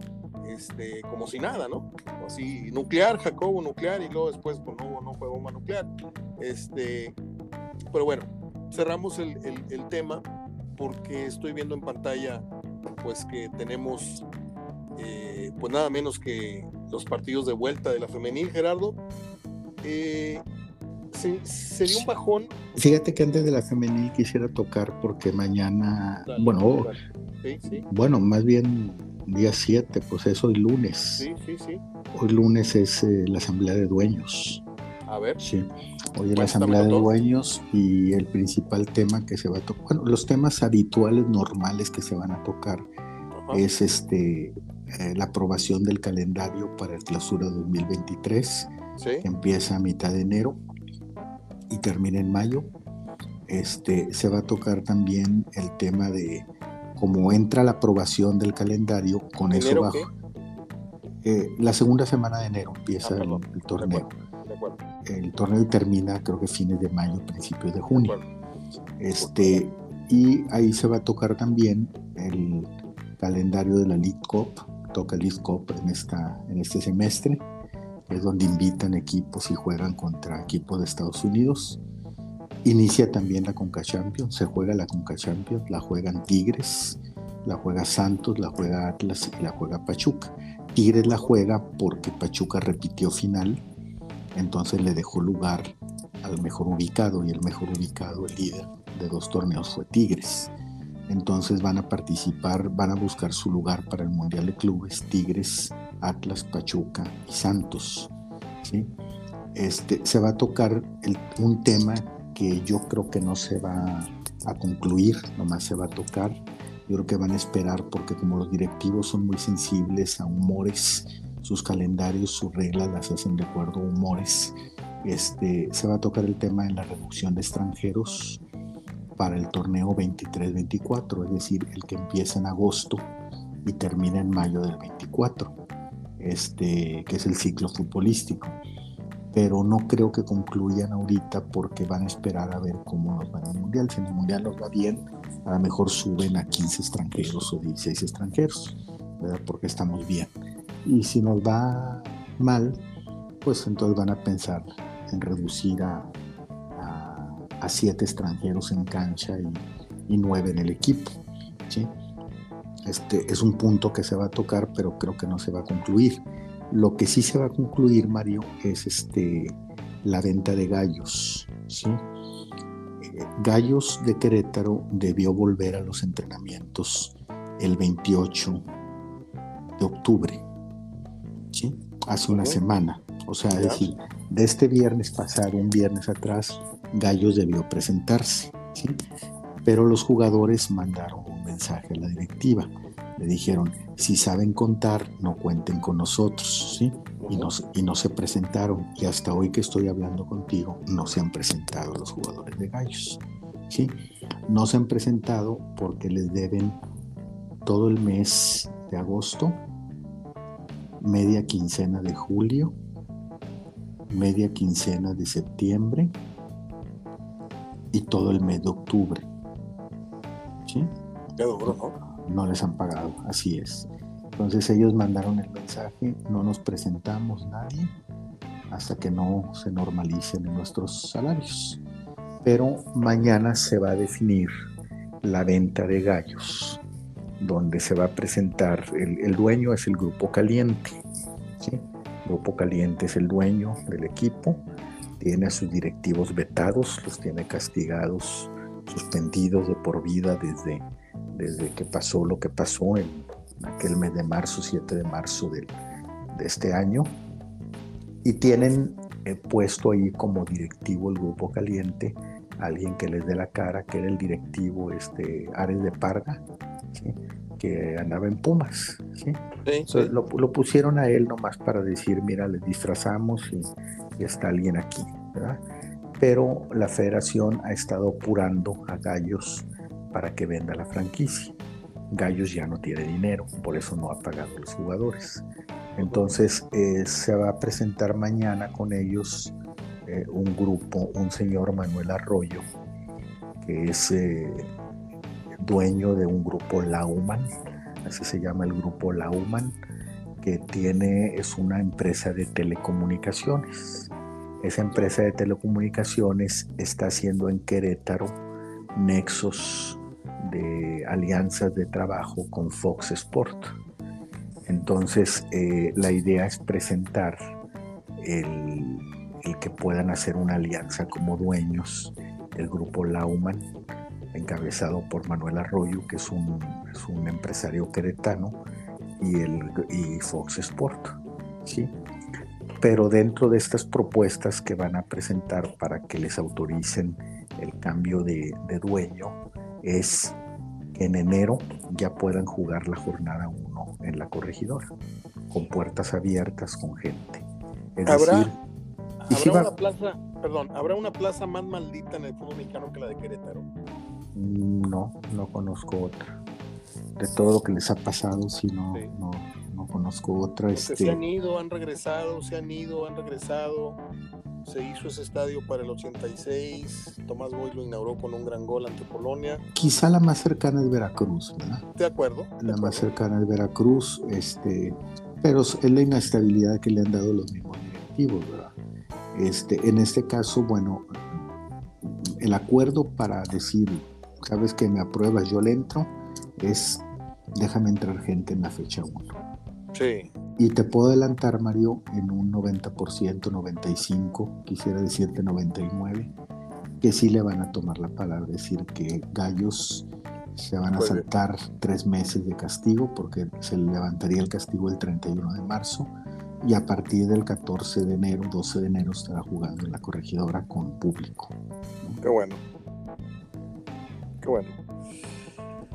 este, como si nada, ¿no? Así, nuclear, Jacobo, nuclear, y luego después, pues no, no fue bomba nuclear. Este, pero bueno, cerramos el, tema porque estoy viendo en pantalla, pues que tenemos, eh, pues nada menos que los partidos de vuelta de la femenil, Gerardo. Eh, sería un bajón. Fíjate que antes de la femenil quisiera tocar porque mañana, bueno, bueno, más bien día 7, pues es hoy lunes. Sí, sí, sí. Hoy lunes es eh, la asamblea de dueños. A ver. Sí. Hoy es la asamblea de dueños y el principal tema que se va a tocar, bueno, los temas habituales, normales que se van a tocar es este eh, la aprobación del calendario para el clausura 2023, que empieza a mitad de enero y termina en mayo. Este, se va a tocar también el tema de cómo entra la aprobación del calendario, con eso bajo. Eh, la segunda semana de enero empieza ah, el, torneo. El torneo termina creo que fines de mayo, principios de junio. Este, y ahí se va a tocar también el calendario de la League Cup toca East Cup en, esta, en este semestre, es donde invitan equipos y juegan contra equipos de Estados Unidos. Inicia también la Conca Champions, se juega la Conca Champions, la juegan Tigres, la juega Santos, la juega Atlas y la juega Pachuca. Tigres la juega porque Pachuca repitió final, entonces le dejó lugar al mejor ubicado y el mejor ubicado, el líder de dos torneos fue Tigres. Entonces van a participar, van a buscar su lugar para el Mundial de Clubes Tigres, Atlas, Pachuca y Santos. ¿sí? Este, se va a tocar un tema que yo creo que no se va a concluir, nomás se va a tocar. Yo creo que van a esperar porque como los directivos son muy sensibles a humores, sus calendarios, sus reglas las hacen de acuerdo a humores. Este, se va a tocar el tema de la reducción de extranjeros, para el torneo 23-24, es decir, el que empieza en agosto y termina en mayo del 24, este, que es el ciclo futbolístico. Pero no creo que concluyan ahorita porque van a esperar a ver cómo nos va en el Mundial. Si en el Mundial nos va bien, a lo mejor suben a 15 extranjeros o 16 extranjeros, ¿verdad? porque estamos bien. Y si nos va mal, pues entonces van a pensar en reducir a a siete extranjeros en cancha y, nueve en el equipo. ¿sí? Este es un punto que se va a tocar, pero creo que no se va a concluir. Lo que sí se va a concluir, Mario, es este, la venta de gallos. ¿sí? Eh, gallos de Querétaro debió volver a los entrenamientos el 28 de octubre, ¿sí? hace una semana. O sea, es decir, de este viernes pasado, un viernes atrás, Gallos debió presentarse, pero los jugadores mandaron un mensaje a la directiva. Le dijeron, si saben contar, no cuenten con nosotros. Y no, se presentaron. Y hasta hoy que estoy hablando contigo, no se han presentado los jugadores de Gallos. No se han presentado porque les deben todo el mes de agosto, media quincena de julio, media quincena de septiembre, y todo el mes de octubre. ¿Sí? ¿no? les han pagado, así es. Entonces ellos mandaron el mensaje, no nos presentamos nadie hasta que no se normalicen nuestros salarios. Pero mañana se va a definir la venta de gallos, donde se va a presentar, el, dueño es el Grupo Caliente. ¿sí? Grupo Caliente es el dueño del equipo, tiene a sus directivos vetados, los tiene castigados, suspendidos de por vida desde, desde que pasó lo que pasó en aquel mes de marzo, 7 de marzo de este año. Y tienen eh, puesto ahí como directivo el Grupo Caliente alguien que les dé la cara, que era el directivo este, Ares de Parga, que andaba en Pumas. ¿sí? Lo, pusieron a él nomás para decir, mira, le disfrazamos y, está alguien aquí. Pero la federación ha estado apurando a Gallos para que venda la franquicia. Gallos ya no tiene dinero, por eso no ha pagado a los jugadores. Entonces eh, se va a presentar mañana con ellos eh, un grupo, un señor Manuel Arroyo, que es eh, dueño de un grupo Lauman, así se llama el grupo Lauman, que tiene, es una empresa de telecomunicaciones. Esa empresa de telecomunicaciones está haciendo en Querétaro nexos de alianzas de trabajo con Fox Sport. Entonces, eh, la idea es presentar el, el que puedan hacer una alianza como dueños del grupo Lauman, encabezado por Manuel Arroyo, que es un, empresario queretano, y, el, y Fox Sport. ¿sí? Pero dentro de estas propuestas que van a presentar para que les autoricen el cambio de, dueño, es que en enero ya puedan jugar la jornada 1 en la corregidora, con puertas abiertas, con gente. Es decir, ¿Habrá una plaza, perdón, ¿habrá una plaza más maldita en el fútbol mexicano que la de Querétaro? Mm, no, no conozco otra. De todo lo que les ha pasado, sí, no, no, no, conozco otra. Este... Se han ido, han regresado, se han ido, han regresado. Se hizo ese estadio para el 86. Tomás Boy lo inauguró con un gran gol ante Polonia. Quizá la más cercana es Veracruz, ¿verdad? De acuerdo. la más cercana es Veracruz, este, pero es la inestabilidad que le han dado los mismos directivos, ¿verdad? Este, en este caso, bueno, el acuerdo para decir, sabes que me apruebas, yo le entro, es déjame entrar gente en la fecha 1. Sí. Y te puedo adelantar, Mario, en un 90%, 95%, quisiera decirte 99%, que sí le van a tomar la palabra, decir que Gallos se van a saltar tres meses de castigo porque se levantaría el castigo el 31 de marzo y a partir del 14 de enero, 12 de enero estará jugando en la corregidora con público. Qué bueno. Qué bueno.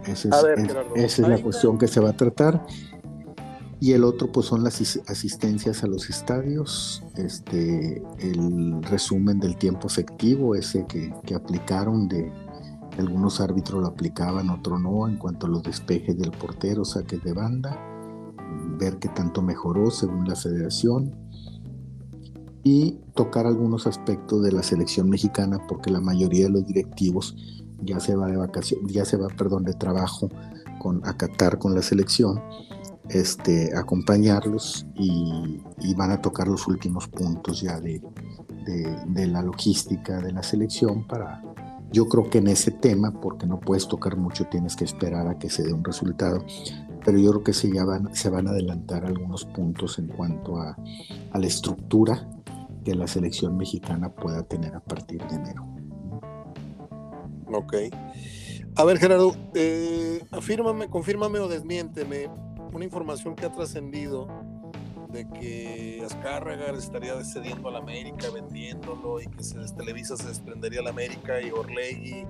Esa es, la cuestión que se va a tratar. Y el otro pues son las asistencias a los estadios, este, el resumen del tiempo efectivo, ese que, que aplicaron de algunos árbitros lo aplicaban, otro no, en cuanto a los despejes del portero, saques de banda ver qué tanto mejoró según la federación. Y tocar algunos aspectos de la selección mexicana porque la mayoría de los directivos ya se va de vacaciones, ya se va, perdón, de trabajo con acatar con la selección, este, acompañarlos y, van a tocar los últimos puntos ya de, de la logística de la selección para, yo creo que en ese tema, porque no puedes tocar mucho, tienes que esperar a que se dé un resultado, pero yo creo que se, ya van, se van a adelantar algunos puntos en cuanto a, la estructura que la selección mexicana pueda tener a partir de enero. Ok. A ver, Gerardo, eh, afírmame, confírmame o desmiénteme una información que ha trascendido de que Azcárraga estaría cediendo a la América, vendiéndolo y que se, Televisa se desprendería a la América y Orlegui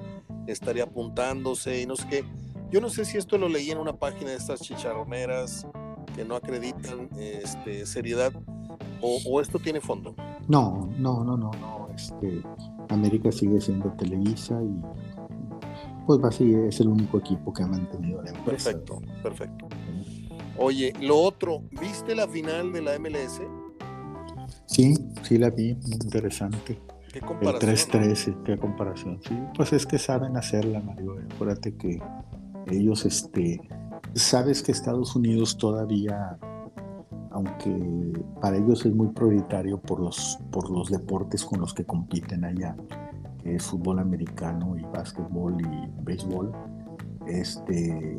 estaría apuntándose y no sé qué yo no sé si esto lo leí en una página de estas chicharroneras que no acreditan este, seriedad o, esto tiene fondo. No, no, no, no, no. Este, América sigue siendo Televisa y pues va es el único equipo que ha mantenido la empresa. Perfecto, perfecto. Oye, lo otro, ¿viste la final de la MLS? Sí, sí la vi, muy interesante. ¿Qué comparación? El 3-13, qué comparación. Sí, pues es que saben hacerla, Mario. Acuérdate que ellos, este, sabes que Estados Unidos todavía, aunque para ellos es muy prioritario por los, por los deportes con los que compiten allá, es fútbol americano y básquetbol y béisbol, este,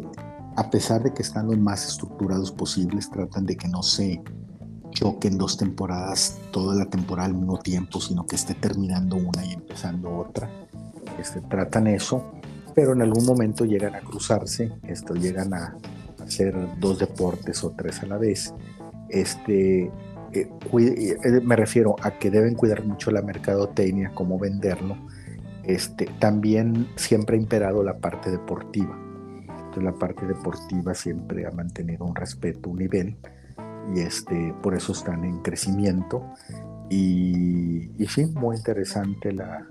a pesar de que están lo más estructurados posibles, tratan de que no se choquen dos temporadas, toda la temporada al mismo tiempo, sino que esté terminando una y empezando otra. Este, tratan eso, pero en algún momento llegan a cruzarse, esto, llegan a hacer dos deportes o tres a la vez. Este, eh, eh, me refiero a que deben cuidar mucho la mercadotecnia, cómo venderlo. Este, también siempre ha imperado la parte deportiva. Entonces, la parte deportiva siempre ha mantenido un respeto, un nivel, y este, por eso están en crecimiento. Y, y sí, muy interesante la,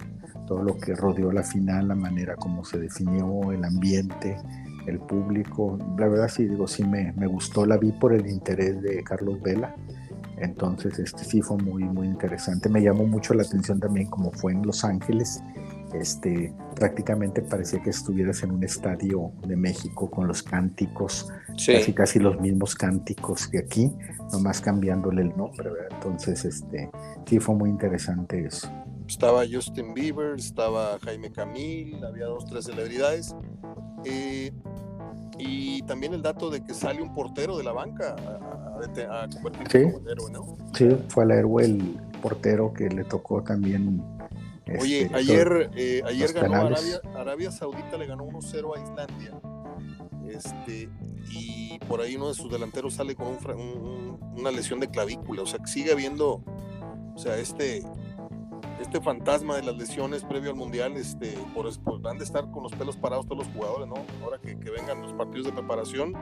todo lo que rodeó la final, la manera como se definió el ambiente, el público. La verdad sí, digo, sí me, me gustó, la vi por el interés de Carlos Vela. Entonces, este sí fue muy, muy interesante. Me llamó mucho la atención también como fue en Los Ángeles. Este, prácticamente parecía que estuvieras en un estadio de México con los cánticos, casi casi los mismos cánticos que aquí, nomás cambiándole el nombre, Entonces, este, sí fue muy interesante eso. Estaba Justin Bieber, estaba Jaime Camil, había dos, tres celebridades. Eh, y también el dato de que sale un portero de la banca a, convertirse en un héroe, ¿no? Sí, fue el héroe el portero que le tocó también. Oye, este, ayer, eh, ayer ganó Arabia, Arabia, Saudita, le ganó 1-0 a Islandia. Este, y por ahí uno de sus delanteros sale con una lesión de clavícula. O sea, que sigue habiendo, o sea, este, este fantasma de las lesiones previo al mundial, este, por, han de estar con los pelos parados todos los jugadores, ¿no? Ahora que, vengan los partidos de preparación,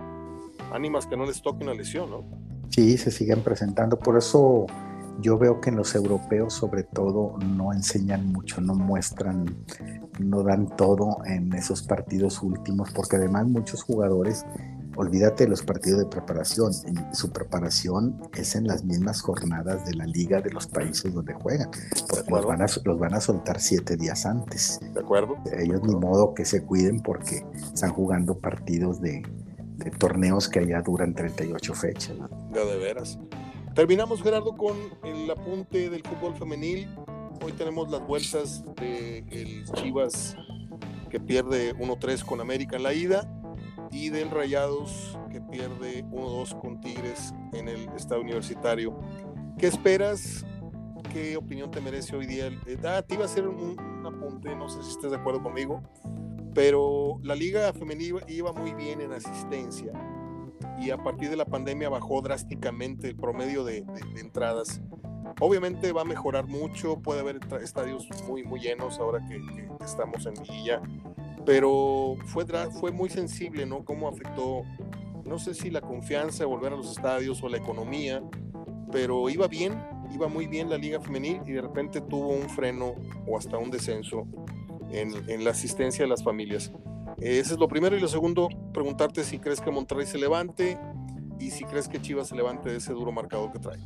ánimas que no les toque una lesión, ¿no? Sí, se siguen presentando, por eso yo veo que en los europeos sobre todo no enseñan mucho, no muestran, no dan todo en esos partidos últimos, porque además muchos jugadores olvídate de los partidos de preparación. Su preparación es en las mismas jornadas de la liga de los países donde juegan, porque los van, a, los van a soltar siete días antes. De acuerdo. Ellos ni modo que se cuiden porque están jugando partidos de, torneos que allá duran 38 fechas. De, de veras. Terminamos, Gerardo, con el apunte del fútbol femenil. Hoy tenemos las vueltas de el Chivas que pierde 1-3 con América en la ida y del Rayados que pierde 1-2 con Tigres en el estado universitario. ¿Qué esperas? ¿Qué opinión te merece hoy día? Eh, ah, te iba a hacer un, apunte, no sé si estés de acuerdo conmigo, pero la liga femenina iba muy bien en asistencia y a partir de la pandemia bajó drásticamente el promedio de, entradas. Obviamente va a mejorar mucho, puede haber estadios muy, muy llenos ahora que, que estamos en Villa pero fue, fue muy sensible, ¿no? Cómo afectó, no sé si la confianza de volver a los estadios o la economía, pero iba bien, iba muy bien la liga femenil y de repente tuvo un freno o hasta un descenso en, la asistencia de las familias. Ese es lo primero y lo segundo, preguntarte si crees que Monterrey se levante y si crees que Chivas se levante de ese duro marcador que trae.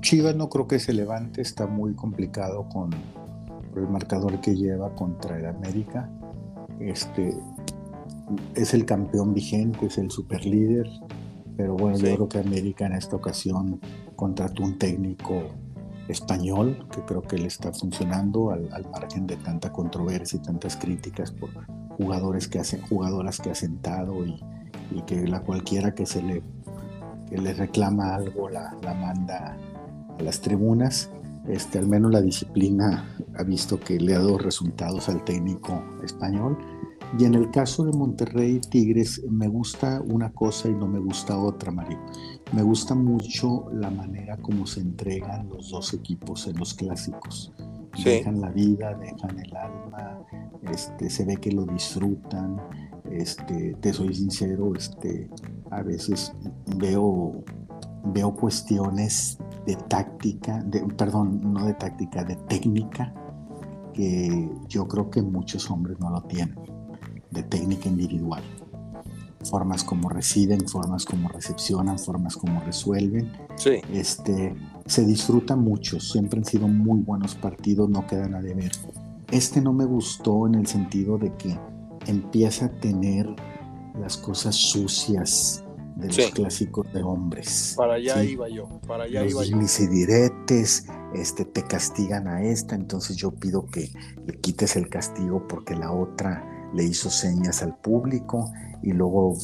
Chivas no creo que se levante, está muy complicado con el marcador que lleva contra el América este, es el campeón vigente, es el super líder, pero bueno, yo creo que América en esta ocasión contrató un técnico español que creo que le está funcionando al, margen de tanta controversia y tantas críticas por jugadores que hacen jugadoras que ha sentado y, que la cualquiera que se le que le reclama algo la, la manda a las tribunas. Este, al menos la disciplina ha visto que le ha dado resultados al técnico español. Y en el caso de Monterrey Tigres, me gusta una cosa y no me gusta otra, Mario. Me gusta mucho la manera como se entregan los dos equipos en los clásicos. Dejan la vida, dejan el alma, este, se ve que lo disfrutan. Este, te soy sincero, este, a veces veo, veo cuestiones de táctica, de, perdón, no de táctica, de técnica, que yo creo que muchos hombres no lo tienen, de técnica individual. Formas como residen, formas como recepcionan, formas como resuelven. Sí. Este, se disfruta mucho, siempre han sido muy buenos partidos, no quedan a deber. Este no me gustó en el sentido de que empieza a tener las cosas sucias, de los clásicos de hombres. Para allá iba yo, para allá los iba yo. Mis diretes, este, te castigan a esta, entonces yo pido que le quites el castigo porque la otra le hizo señas al público y luego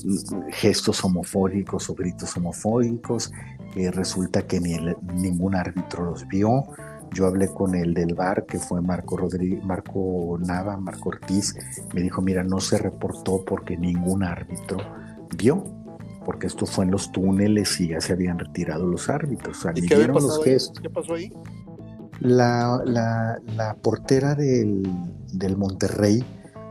gestos homofóbicos o gritos homofóbicos, que resulta que ni ningún árbitro los vio. Yo hablé con el del bar, que fue Marco Rodríguez, Marco Nava, Marco Ortiz, me dijo, mira, no se reportó porque ningún árbitro vio, porque esto fue en los túneles y ya se habían retirado los árbitros. ¿Y qué, los gestos. ¿Qué pasó ahí? La, la, portera del, del Monterrey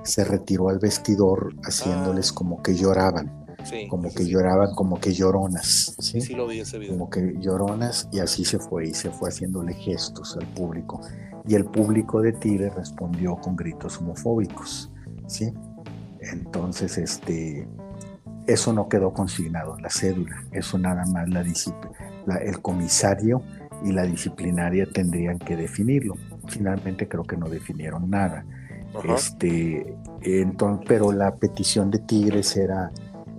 se retiró al vestidor haciéndoles ah. como que lloraban. como que lloraban, como que lloronas. ¿sí? sí, lo vi ese video. Como que lloronas y así se fue y se fue haciéndole gestos al público. Y el público de Tigre respondió con gritos homofóbicos. ¿sí? Entonces, este, eso no quedó consignado en la cédula, eso nada más la, la el comisario y la disciplinaria tendrían que definirlo. Finalmente creo que no definieron nada. Este, entonces, pero la petición de Tigres era,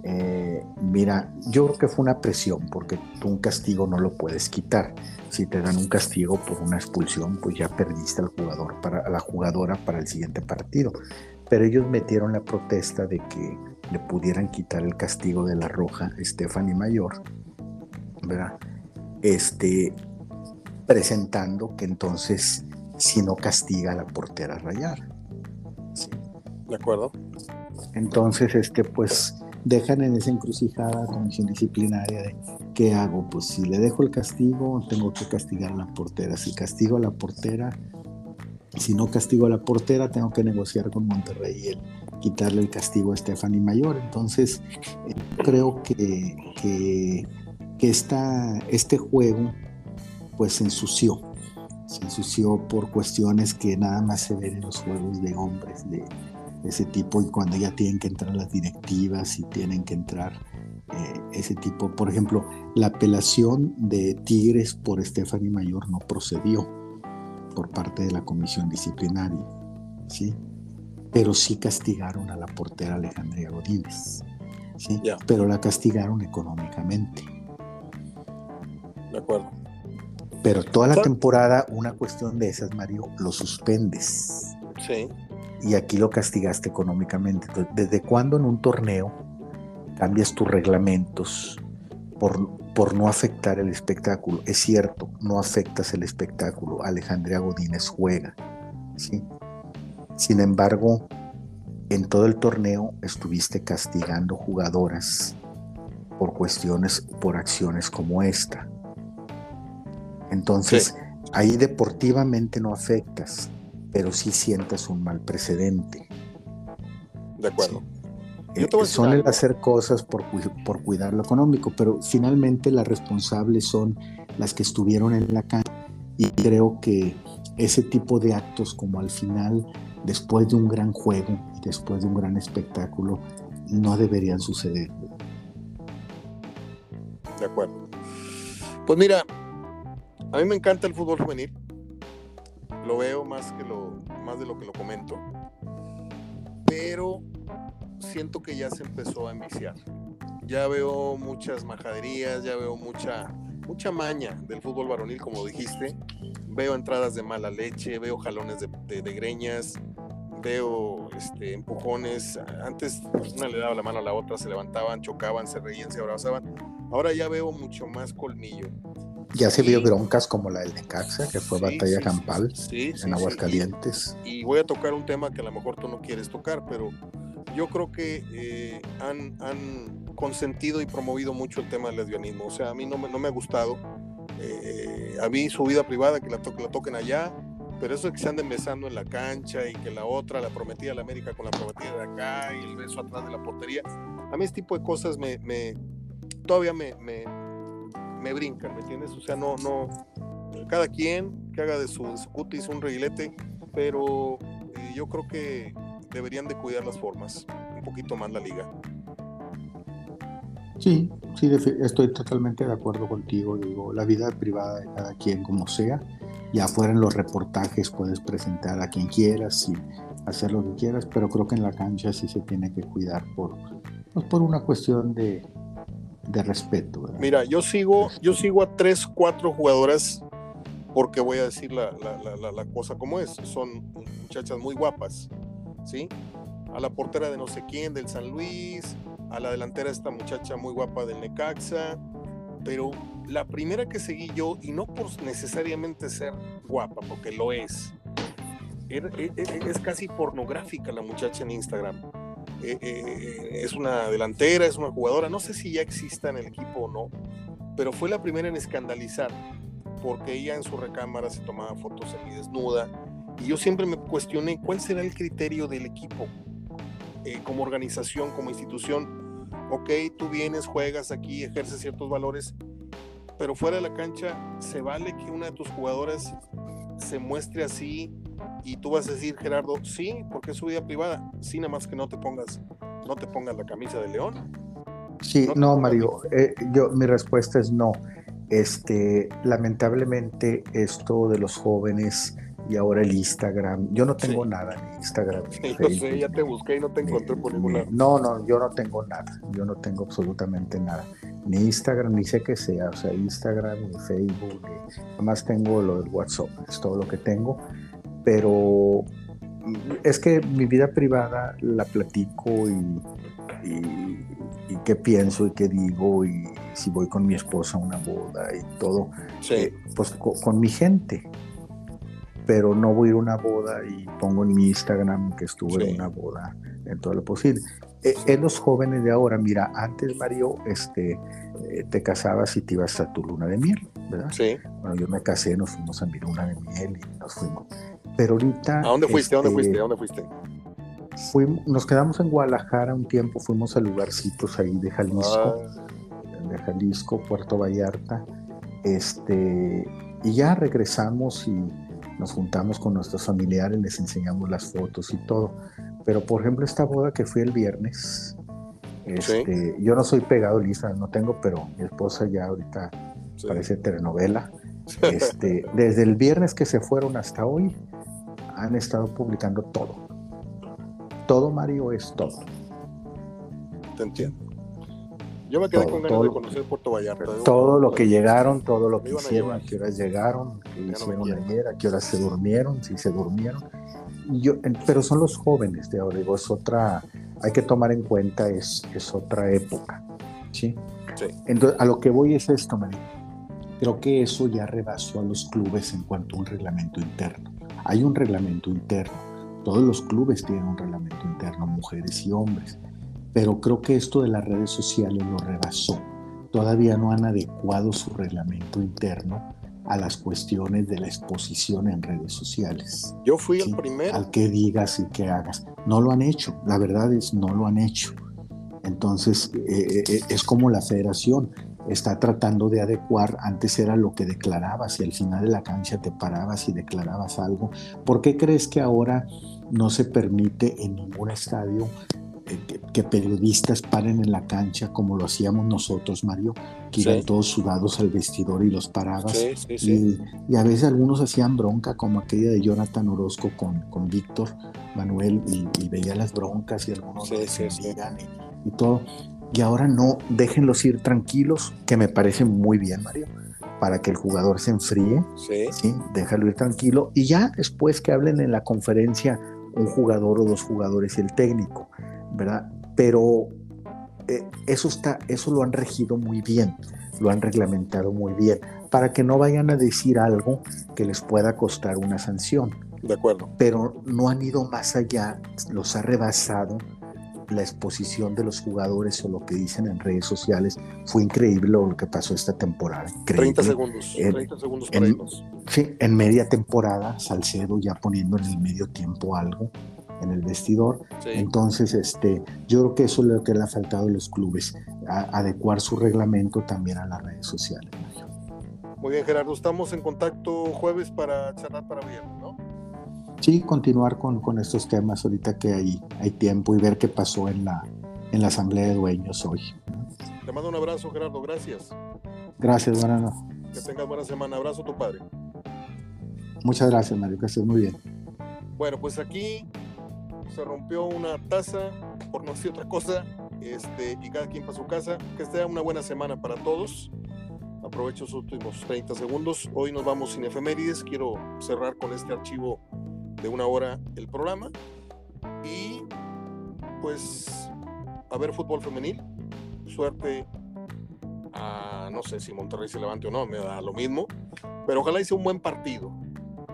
eh, mira, yo creo que fue una presión, porque tú un castigo no lo puedes quitar. Si te dan un castigo por una expulsión, pues ya perdiste al jugador para, a la jugadora para el siguiente partido. Pero ellos metieron la protesta de que le pudieran quitar el castigo de la roja Stephanie Mayor, ¿verdad? Este, presentando que entonces si no castiga a la portera rayar. De acuerdo. Entonces, este, pues dejan en esa encrucijada comisión disciplinaria de qué hago. Pues si le dejo el castigo, tengo que castigar a la portera. Si castigo a la portera, si no castigo a la portera, tengo que negociar con Monterrey el quitarle el castigo a Stephanie Mayor. Entonces, creo que, que, que este juego pues se ensució se ensució por cuestiones que nada más se ven en los juegos de hombres de ese tipo y cuando ya tienen que entrar las directivas y tienen que entrar eh, ese tipo. Por ejemplo, la apelación de Tigres por Stephanie Mayor no procedió por parte de la comisión disciplinaria, ¿sí? Pero sí castigaron a la portera Alejandría Godínez, ¿sí? Pero la castigaron económicamente. De acuerdo. Pero toda la temporada, una cuestión de esas, Mario, lo suspendes. Sí. Y aquí lo castigaste económicamente. ¿desde cuándo en un torneo cambias tus reglamentos por, por no afectar el espectáculo? Es cierto, no afectas el espectáculo. Alejandría Godínez juega. ¿sí? Sin embargo, en todo el torneo estuviste castigando jugadoras por cuestiones, por acciones como esta. Entonces, ahí deportivamente no afectas, pero sí sientas un mal precedente. De acuerdo. Eh, son el hacer cosas por, por cuidar lo económico, pero finalmente las responsables son las que estuvieron en la cancha y creo que ese tipo de actos como al final, después de un gran juego después de un gran espectáculo, no deberían suceder. De acuerdo. Pues mira, a mí me encanta el fútbol juvenil. Lo veo más, que lo, más de lo que lo comento. Pero siento que ya se empezó a enviciar. Ya veo muchas majaderías, ya veo mucha, mucha maña del fútbol varonil, como dijiste. Veo entradas de mala leche, veo jalones de, greñas, veo este, empujones. Antes una le daba la mano a la otra, se levantaban, chocaban, se reían, se abrazaban. Ahora ya veo mucho más colmillo. Ya se vio broncas como la del Necaxa, que fue batalla campal en Aguascalientes. Y, voy a tocar un tema que a lo mejor tú no quieres tocar, pero yo creo que eh, han, consentido y promovido mucho el tema del lesbianismo. O sea, a mí no me, no me ha gustado. Eh, a mí su vida privada, que la, la toquen allá, pero eso de que se anden besando en la cancha y que la otra, la prometida de la América con la prometida de acá y el beso atrás de la portería, a mí este tipo de cosas me, me todavía me, me me brincan, ¿me entiendes? O sea, no, no, cada quien que haga de su, cutis un reguilete, pero eh, yo creo que deberían de cuidar las formas, un poquito más la liga. Sí, sí, estoy totalmente de acuerdo contigo. Digo, la vida privada de cada quien como sea, y afuera en los reportajes puedes presentar a quien quieras y hacer lo que quieras, pero creo que en la cancha sí se tiene que cuidar por, pues por una cuestión de, de respeto. Mira, yo sigo, yo sigo a tres, cuatro jugadoras porque voy a decir la, la, cosa como es, son muchachas muy guapas, ¿sí? A la portera de no sé quién, del San Luis, a la delantera esta muchacha muy guapa del Necaxa, pero la primera que seguí yo, y no por necesariamente ser guapa, porque lo es, e, e, e, es casi pornográfica la muchacha en Instagram. Eh, eh, es una delantera, es una jugadora, no sé si ya exista en el equipo o no, pero fue la primera en escandalizar, porque ella en su recámara se tomaba fotos en mi desnuda, y yo siempre me cuestioné cuál será el criterio del equipo, eh, como organización, como institución. Ok, tú vienes, juegas aquí, ejerces ciertos valores, pero fuera de la cancha, ¿se vale que una de tus jugadoras se muestre así y tú vas a decir, Gerardo, sí, porque es su vida privada, sí, nada más que no te pongas, no te pongas la camisa de león. Sí, no, Mario, eh, yo, mi respuesta es no. Este, lamentablemente esto de los jóvenes y ahora el Instagram, yo no tengo nada en Instagram. Sí, sé, ya te busqué y no te encontré por ninguna. No, no, yo no tengo nada, yo no tengo absolutamente nada. Ni Instagram, ni sé qué sea, o sea, Instagram, ni Facebook, ni, más tengo lo del WhatsApp, es todo lo que tengo pero es que mi vida privada la platico y, qué pienso y qué digo y si voy con mi esposa a una boda y todo, eh, pues con, mi gente. Pero no voy a ir a una boda y pongo en mi Instagram que estuve en una boda en todo lo posible. Eh, en los jóvenes de ahora, mira, antes Mario, este, eh, te casabas y te ibas a tu luna de miel, ¿verdad? Sí. Bueno, yo me casé, nos fuimos a mi luna de miel y nos fuimos pero ahorita... ¿A dónde fuiste? ¿A dónde fuiste? ¿A dónde fuiste? Fuimos, nos quedamos en Guadalajara un tiempo, fuimos a lugarcitos ahí de Jalisco, ah. de Jalisco, Puerto Vallarta, este, y ya regresamos y nos juntamos con nuestros familiares, les enseñamos las fotos y todo. Pero por ejemplo esta boda que fui el viernes, este, yo no soy pegado lista, no tengo, pero mi esposa ya ahorita parece telenovela. Este, desde el viernes que se fueron hasta hoy, han estado publicando todo. Todo, Mario, es todo. Te entiendo. Yo me quedé con ganas de conocer Puerto Vallarta. Todo lo que llegaron, todo lo que hicieron, a, qué horas llegaron, qué hicieron ayer, a qué horas se durmieron, si se durmieron. Yo, pero son los jóvenes de ahora, digo, es otra, hay que tomar en cuenta, es, es otra época. ¿sí? Sí. Entonces, a lo que voy es esto, Mario. Creo que eso ya rebasó a los clubes en cuanto a un reglamento interno. Hay un reglamento interno. Todos los clubes tienen un reglamento interno, mujeres y hombres. Pero creo que esto de las redes sociales lo rebasó. Todavía no han adecuado su reglamento interno a las cuestiones de la exposición en redes sociales. Yo fui el primero. Al que digas y que hagas. No lo han hecho. La verdad es, no lo han hecho. Entonces, eh, eh, eh, es como la federación está tratando de adecuar, antes era lo que declarabas y al final de la cancha te parabas y declarabas algo. ¿Por qué crees que ahora no se permite en ningún estadio eh, que, periodistas paren en la cancha como lo hacíamos nosotros, Mario, que iban todos sudados al vestidor y los parabas. y, a veces algunos hacían bronca, como aquella de Jonathan Orozco con, con Víctor Manuel, y, veía las broncas y algunos decían y, y todo. Y ahora no, déjenlos ir tranquilos, que me parece muy bien, Mario, para que el jugador se enfríe, sí. déjalo ir tranquilo y ya después que hablen en la conferencia un jugador o dos jugadores y el técnico, ¿verdad? Pero eh, eso, está, eso lo han regido muy bien, lo han reglamentado muy bien, para que no vayan a decir algo que les pueda costar una sanción. De acuerdo. Pero no han ido más allá, los ha rebasado la exposición de los jugadores o lo que dicen en redes sociales fue increíble lo que pasó esta temporada. 30 segundos, 30 segundos para en, Sí, en media temporada, Salcedo ya poniendo en el medio tiempo algo en el vestidor. Entonces, este, yo creo que eso es lo que le ha faltado a los clubes, adecuar su reglamento también a las redes sociales. Muy bien, Gerardo, estamos en contacto jueves para charlar para viernes, ¿no? sí, continuar con, con, estos temas ahorita que hay, hay tiempo y ver qué pasó en la, en la Asamblea de Dueños hoy. Te mando un abrazo, Gerardo, gracias. Gracias, buenas Que tengas buena semana. Abrazo a tu padre. Muchas gracias, Mario, que estés muy bien. Bueno, pues aquí se rompió una taza, por no decir otra cosa, este, y cada quien para su casa. Que esté una buena semana para todos. aprovecho sus últimos 30 segundos. Hoy nos vamos sin efemérides. Quiero cerrar con este archivo de una hora el programa. Y pues a ver fútbol femenil. Suerte a no sé si Monterrey se levante o no, me da lo mismo. Pero ojalá hice un buen partido.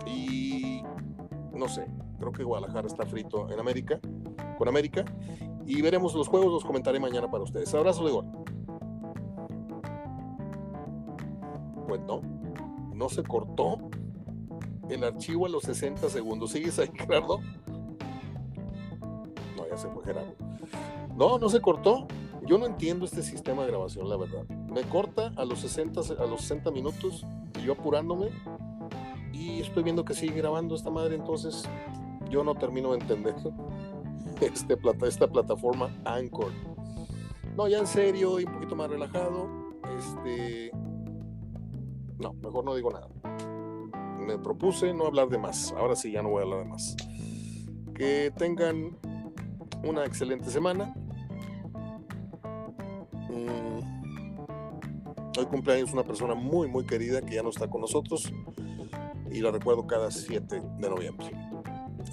Y no sé, creo que Guadalajara está frito en América, con América. Y veremos los juegos, los comentaré mañana para ustedes. Abrazo de gol. Pues no, no se cortó el archivo a los 60 segundos. ¿Sigues ahí, Gerardo? No, ya se fue Gerardo. No, no se cortó. Yo no entiendo este sistema de grabación, la verdad. Me corta a los 60, a los 60 minutos y yo apurándome y estoy viendo que sigue grabando esta madre, entonces yo no termino de entender este esta plataforma Anchor. No, ya en serio y un poquito más relajado, este, no, mejor no digo nada. Me propuse no hablar de más. Ahora sí, ya no voy a hablar de más. Que tengan una excelente semana. Mm, hoy cumpleaños una persona muy, muy querida que ya no está con nosotros y la recuerdo cada 7 de noviembre.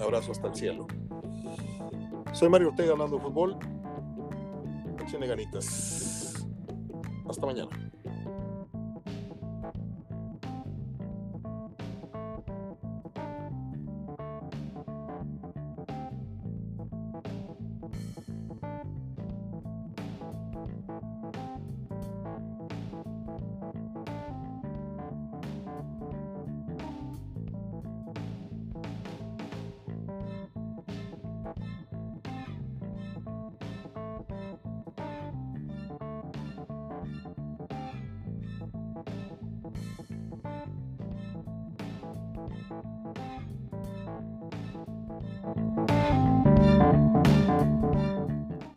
Abrazo hasta el cielo. Soy Mario Ortega hablando de fútbol. Ganitas. Hasta mañana.